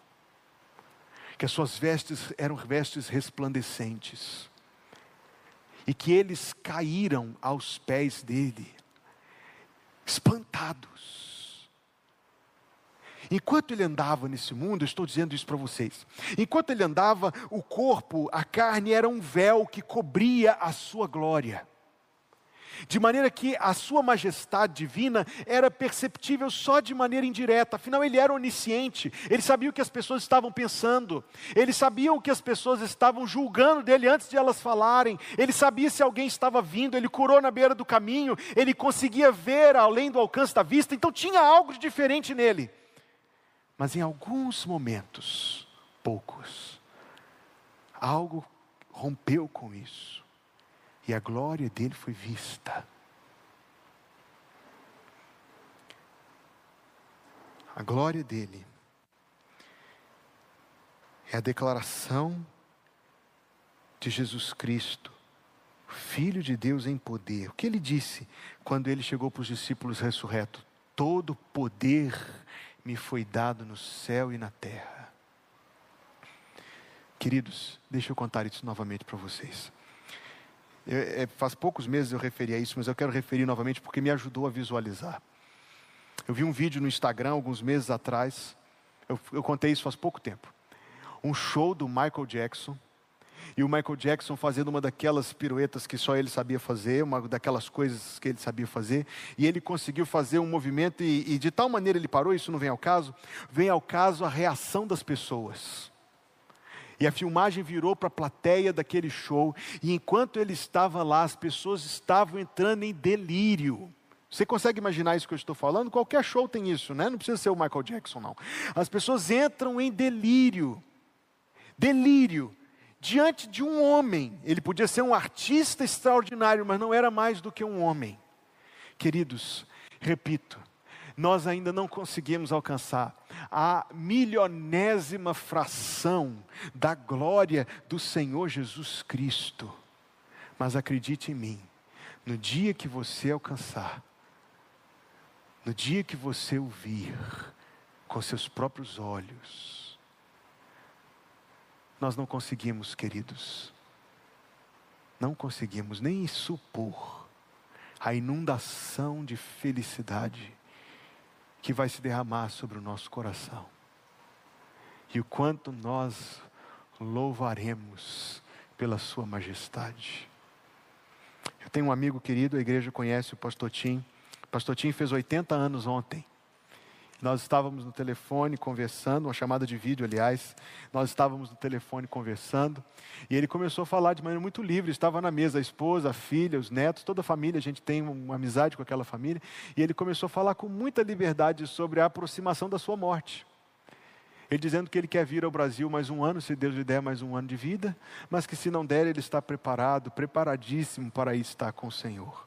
que as suas vestes eram vestes resplandecentes, e que eles caíram aos pés dele, espantados. Enquanto ele andava nesse mundo, estou dizendo isso para vocês. Enquanto ele andava, o corpo, a carne era um véu que cobria a sua glória de maneira que a sua majestade divina era perceptível só de maneira indireta, afinal ele era onisciente, ele sabia o que as pessoas estavam pensando, ele sabia o que as pessoas estavam julgando dele antes de elas falarem, ele sabia se alguém estava vindo, ele curou na beira do caminho, ele conseguia ver além do alcance da vista, então tinha algo de diferente nele. Mas em alguns momentos, poucos, algo rompeu com isso e a glória dele foi vista. A glória dele é a declaração de Jesus Cristo, Filho de Deus em poder. O que ele disse quando ele chegou para os discípulos ressurreto? Todo poder me foi dado no céu e na terra. Queridos, deixa eu contar isso novamente para vocês. Eu, é, faz poucos meses eu referi a isso, mas eu quero referir novamente porque me ajudou a visualizar. Eu vi um vídeo no Instagram alguns meses atrás, eu, eu contei isso faz pouco tempo. Um show do Michael Jackson, e o Michael Jackson fazendo uma daquelas piruetas que só ele sabia fazer, uma daquelas coisas que ele sabia fazer, e ele conseguiu fazer um movimento, e, e de tal maneira ele parou, isso não vem ao caso, vem ao caso a reação das pessoas. E a filmagem virou para a plateia daquele show, e enquanto ele estava lá, as pessoas estavam entrando em delírio. Você consegue imaginar isso que eu estou falando? Qualquer show tem isso, né? Não precisa ser o Michael Jackson, não. As pessoas entram em delírio. Delírio. Diante de um homem. Ele podia ser um artista extraordinário, mas não era mais do que um homem. Queridos, repito, nós ainda não conseguimos alcançar a milionésima fração da glória do Senhor Jesus Cristo. Mas acredite em mim, no dia que você alcançar, no dia que você ouvir com seus próprios olhos, nós não conseguimos, queridos, não conseguimos nem supor a inundação de felicidade que vai se derramar sobre o nosso coração. E o quanto nós louvaremos pela Sua majestade. Eu tenho um amigo querido, a igreja conhece o pastor Tim. O pastor Tim fez 80 anos ontem. Nós estávamos no telefone conversando, uma chamada de vídeo, aliás. Nós estávamos no telefone conversando e ele começou a falar de maneira muito livre. Estava na mesa a esposa, a filha, os netos, toda a família. A gente tem uma amizade com aquela família. E ele começou a falar com muita liberdade sobre a aproximação da sua morte. Ele dizendo que ele quer vir ao Brasil mais um ano, se Deus lhe der mais um ano de vida, mas que se não der, ele está preparado, preparadíssimo para estar com o Senhor.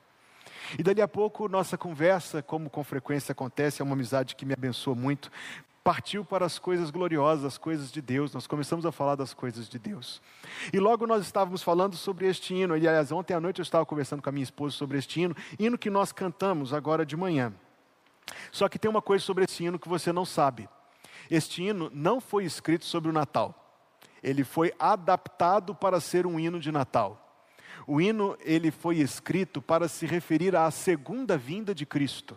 E dali a pouco, nossa conversa, como com frequência acontece, é uma amizade que me abençoa muito, partiu para as coisas gloriosas, as coisas de Deus. Nós começamos a falar das coisas de Deus. E logo nós estávamos falando sobre este hino. E, aliás, ontem à noite eu estava conversando com a minha esposa sobre este hino, hino que nós cantamos agora de manhã. Só que tem uma coisa sobre esse hino que você não sabe. Este hino não foi escrito sobre o Natal. Ele foi adaptado para ser um hino de Natal. O hino ele foi escrito para se referir à segunda vinda de Cristo.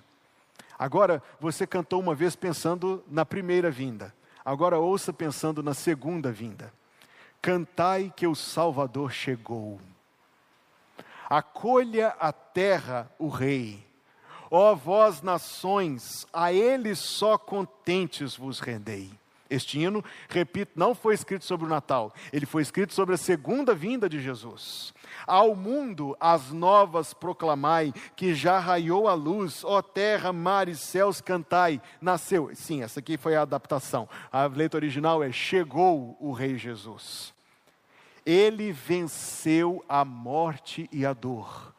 Agora, você cantou uma vez pensando na primeira vinda. Agora ouça pensando na segunda vinda. Cantai que o Salvador chegou. Acolha a terra o Rei. Ó vós, nações, a ele só contentes vos rendei. Este hino, repito, não foi escrito sobre o Natal, ele foi escrito sobre a segunda vinda de Jesus. Ao mundo as novas proclamai, que já raiou a luz, ó terra, mar e céus cantai, nasceu. Sim, essa aqui foi a adaptação. A letra original é: Chegou o Rei Jesus. Ele venceu a morte e a dor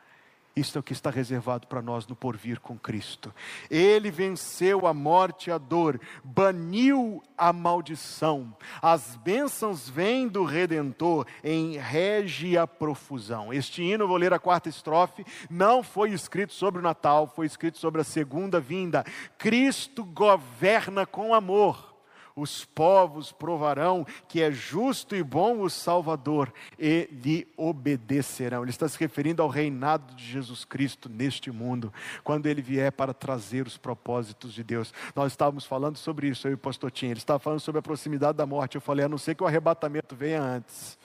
isto é o que está reservado para nós no porvir com Cristo. Ele venceu a morte e a dor, baniu a maldição. As bênçãos vêm do Redentor em régia profusão. Este hino, vou ler a quarta estrofe, não foi escrito sobre o Natal, foi escrito sobre a segunda vinda. Cristo governa com amor os povos provarão que é justo e bom o Salvador e lhe obedecerão. Ele está se referindo ao reinado de Jesus Cristo neste mundo, quando ele vier para trazer os propósitos de Deus. Nós estávamos falando sobre isso, eu e o pastor Tim. Ele estava falando sobre a proximidade da morte. Eu falei, a não ser que o arrebatamento venha antes.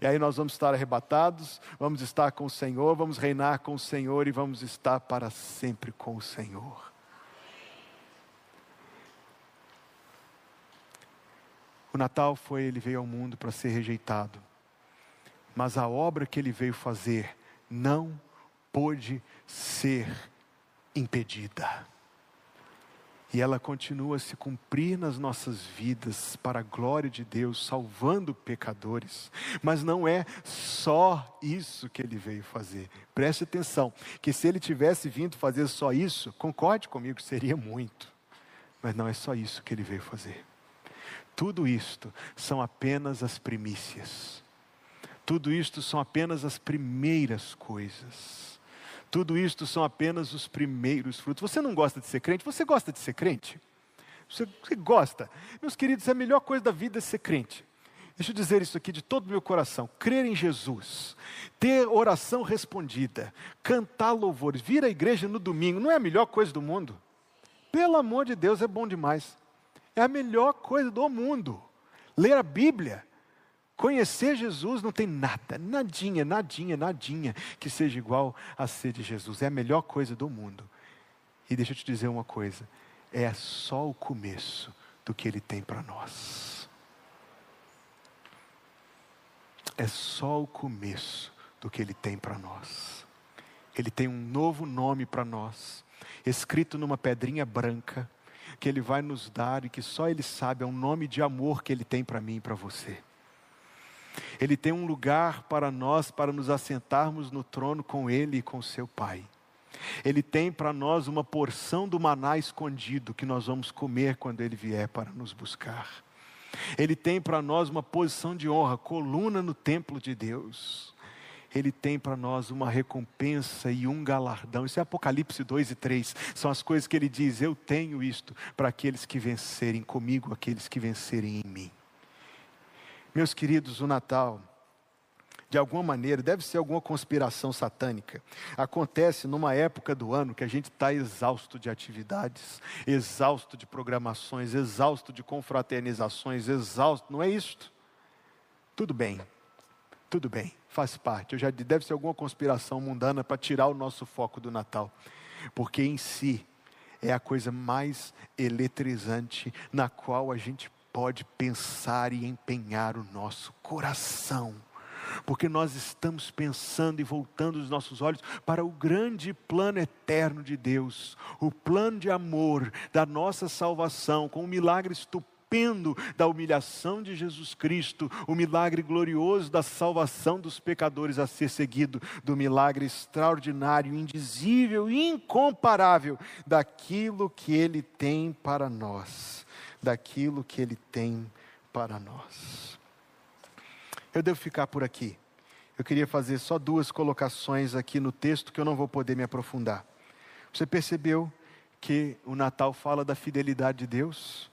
E aí nós vamos estar arrebatados, vamos estar com o Senhor, vamos reinar com o Senhor e vamos estar para sempre com o Senhor. O Natal foi, ele veio ao mundo para ser rejeitado. Mas a obra que ele veio fazer não pôde ser impedida. E ela continua a se cumprir nas nossas vidas para a glória de Deus, salvando pecadores. Mas não é só isso que ele veio fazer. Preste atenção, que se ele tivesse vindo fazer só isso, concorde comigo, seria muito. Mas não é só isso que ele veio fazer. Tudo isto são apenas as primícias. Tudo isto são apenas as primeiras coisas. Tudo isto são apenas os primeiros frutos. Você não gosta de ser crente? Você gosta de ser crente? Você, você gosta? Meus queridos, a melhor coisa da vida é ser crente. Deixa eu dizer isso aqui de todo o meu coração: crer em Jesus, ter oração respondida, cantar louvores, vir à igreja no domingo, não é a melhor coisa do mundo? Pelo amor de Deus, é bom demais. É a melhor coisa do mundo. Ler a Bíblia, conhecer Jesus, não tem nada, nadinha, nadinha, nadinha que seja igual a ser de Jesus. É a melhor coisa do mundo. E deixa eu te dizer uma coisa: é só o começo do que Ele tem para nós. É só o começo do que Ele tem para nós. Ele tem um novo nome para nós, escrito numa pedrinha branca que Ele vai nos dar e que só Ele sabe, é um nome de amor que Ele tem para mim e para você. Ele tem um lugar para nós, para nos assentarmos no trono com Ele e com seu Pai. Ele tem para nós uma porção do maná escondido que nós vamos comer quando Ele vier para nos buscar. Ele tem para nós uma posição de honra, coluna no templo de Deus. Ele tem para nós uma recompensa e um galardão. Isso é Apocalipse 2 e 3. São as coisas que ele diz: Eu tenho isto para aqueles que vencerem comigo, aqueles que vencerem em mim. Meus queridos, o Natal, de alguma maneira, deve ser alguma conspiração satânica. Acontece numa época do ano que a gente está exausto de atividades, exausto de programações, exausto de confraternizações, exausto, não é isto? Tudo bem, tudo bem faz parte. Eu já deve ser alguma conspiração mundana para tirar o nosso foco do Natal, porque em si é a coisa mais eletrizante na qual a gente pode pensar e empenhar o nosso coração. Porque nós estamos pensando e voltando os nossos olhos para o grande plano eterno de Deus, o plano de amor da nossa salvação, com o milagre estupendo da humilhação de Jesus Cristo, o milagre glorioso da salvação dos pecadores a ser seguido do milagre extraordinário, indizível, incomparável daquilo que Ele tem para nós, daquilo que Ele tem para nós. Eu devo ficar por aqui. Eu queria fazer só duas colocações aqui no texto que eu não vou poder me aprofundar. Você percebeu que o Natal fala da fidelidade de Deus?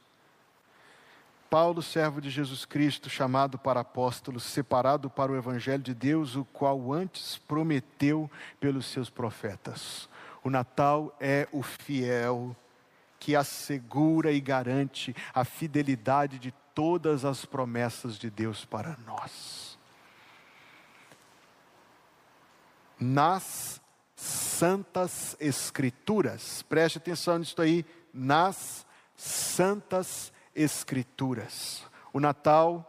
Paulo, servo de Jesus Cristo, chamado para apóstolo, separado para o Evangelho de Deus, o qual antes prometeu pelos seus profetas. O Natal é o fiel que assegura e garante a fidelidade de todas as promessas de Deus para nós. Nas Santas Escrituras, preste atenção nisso aí, nas Santas Escrituras. O Natal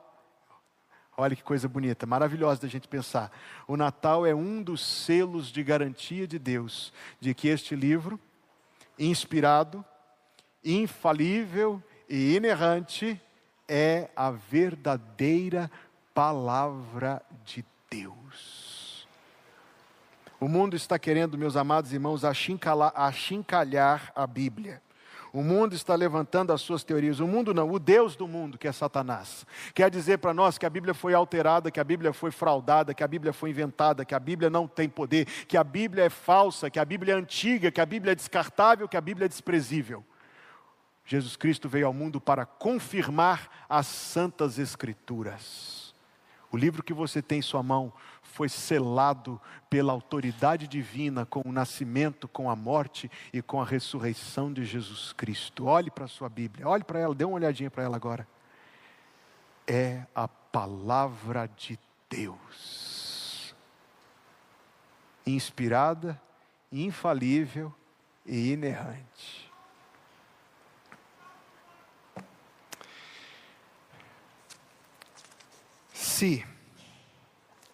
Olha que coisa bonita, maravilhosa da gente pensar. O Natal é um dos selos de garantia de Deus de que este livro, inspirado, infalível e inerrante, é a verdadeira palavra de Deus. O mundo está querendo, meus amados irmãos, achincalhar a Bíblia. O mundo está levantando as suas teorias. O mundo não, o Deus do mundo, que é Satanás. Quer dizer para nós que a Bíblia foi alterada, que a Bíblia foi fraudada, que a Bíblia foi inventada, que a Bíblia não tem poder, que a Bíblia é falsa, que a Bíblia é antiga, que a Bíblia é descartável, que a Bíblia é desprezível. Jesus Cristo veio ao mundo para confirmar as santas Escrituras. O livro que você tem em sua mão foi selado pela autoridade divina com o nascimento, com a morte e com a ressurreição de Jesus Cristo. Olhe para a sua Bíblia, olhe para ela, dê uma olhadinha para ela agora. É a palavra de Deus, inspirada, infalível e inerrante. Se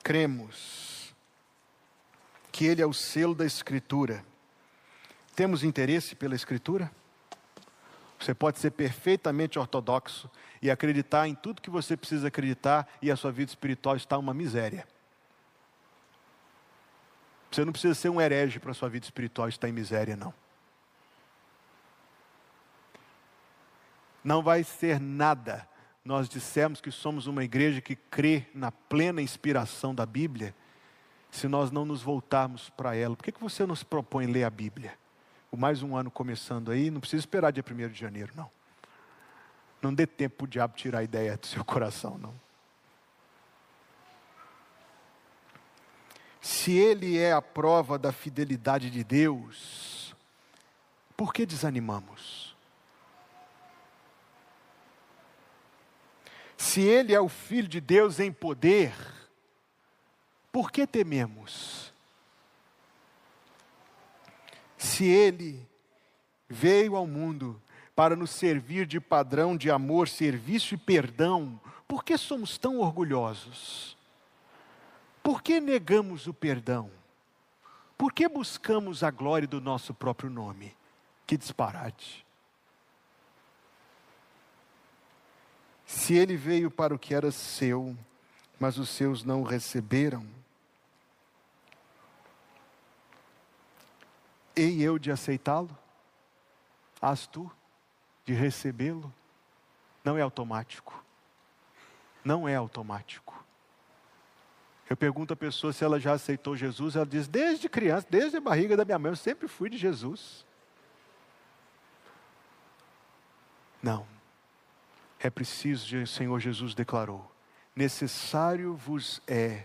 cremos que Ele é o selo da Escritura, temos interesse pela Escritura? Você pode ser perfeitamente ortodoxo e acreditar em tudo que você precisa acreditar e a sua vida espiritual está uma miséria. Você não precisa ser um herege para a sua vida espiritual estar em miséria, não. Não vai ser nada nós dissemos que somos uma igreja que crê na plena inspiração da Bíblia, se nós não nos voltarmos para ela, por que, que você nos propõe ler a Bíblia? O mais um ano começando aí, não precisa esperar dia 1 de janeiro, não. Não dê tempo para o diabo tirar a ideia do seu coração, não. Se ele é a prova da fidelidade de Deus, por que desanimamos? Se ele é o Filho de Deus em poder, por que tememos? Se ele veio ao mundo para nos servir de padrão de amor, serviço e perdão, por que somos tão orgulhosos? Por que negamos o perdão? Por que buscamos a glória do nosso próprio nome? Que disparate! Se ele veio para o que era seu, mas os seus não o receberam, hei eu de aceitá-lo? Has tu de recebê-lo? Não é automático. Não é automático. Eu pergunto a pessoa se ela já aceitou Jesus, ela diz: desde criança, desde a barriga da minha mãe, eu sempre fui de Jesus. Não é preciso, o Senhor Jesus declarou: necessário vos é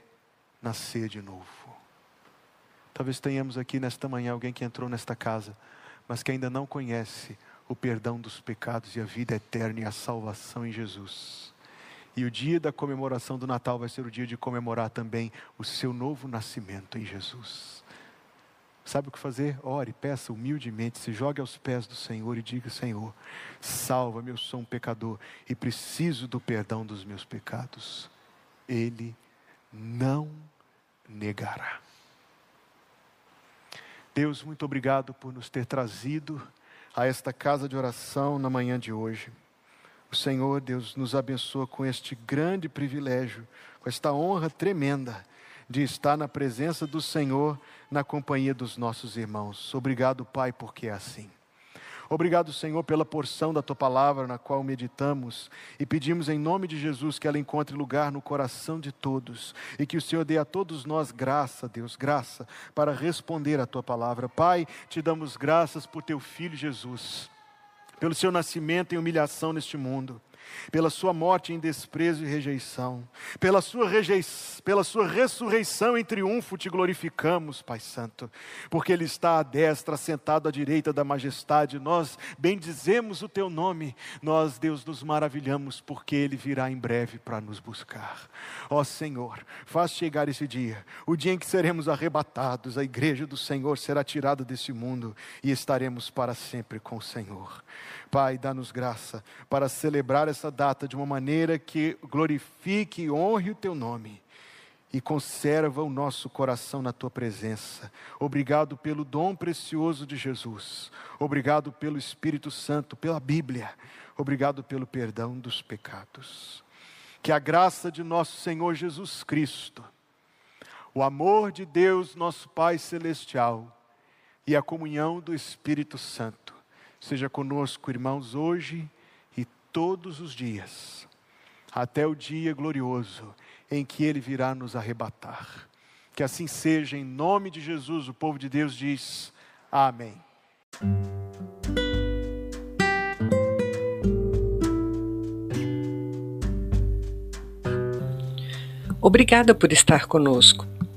nascer de novo. Talvez tenhamos aqui nesta manhã alguém que entrou nesta casa, mas que ainda não conhece o perdão dos pecados e a vida eterna e a salvação em Jesus. E o dia da comemoração do Natal vai ser o dia de comemorar também o seu novo nascimento em Jesus. Sabe o que fazer? Ore, peça humildemente, se jogue aos pés do Senhor e diga: Senhor, salva-me, eu sou um pecador e preciso do perdão dos meus pecados. Ele não negará. Deus, muito obrigado por nos ter trazido a esta casa de oração na manhã de hoje. O Senhor, Deus, nos abençoa com este grande privilégio, com esta honra tremenda de estar na presença do Senhor, na companhia dos nossos irmãos. Obrigado, Pai, porque é assim. Obrigado, Senhor, pela porção da tua palavra na qual meditamos e pedimos em nome de Jesus que ela encontre lugar no coração de todos e que o Senhor dê a todos nós graça, Deus, graça para responder à tua palavra. Pai, te damos graças por teu filho Jesus, pelo seu nascimento e humilhação neste mundo pela sua morte em desprezo e rejeição, pela sua, rejeição, pela sua ressurreição em triunfo te glorificamos, Pai Santo, porque Ele está à destra, sentado à direita da majestade, nós bendizemos o Teu nome, nós, Deus, nos maravilhamos, porque Ele virá em breve para nos buscar. Ó Senhor, faz chegar esse dia, o dia em que seremos arrebatados, a igreja do Senhor será tirada desse mundo e estaremos para sempre com o Senhor. Pai, dá-nos graça para celebrar essa data de uma maneira que glorifique e honre o teu nome e conserva o nosso coração na tua presença. Obrigado pelo dom precioso de Jesus. Obrigado pelo Espírito Santo, pela Bíblia. Obrigado pelo perdão dos pecados. Que a graça de nosso Senhor Jesus Cristo, o amor de Deus, nosso Pai celestial, e a comunhão do Espírito Santo seja conosco, irmãos, hoje e todos os dias, até o dia glorioso em que Ele virá nos arrebatar. Que assim seja, em nome de Jesus, o povo de Deus diz: Amém. Obrigada por estar conosco.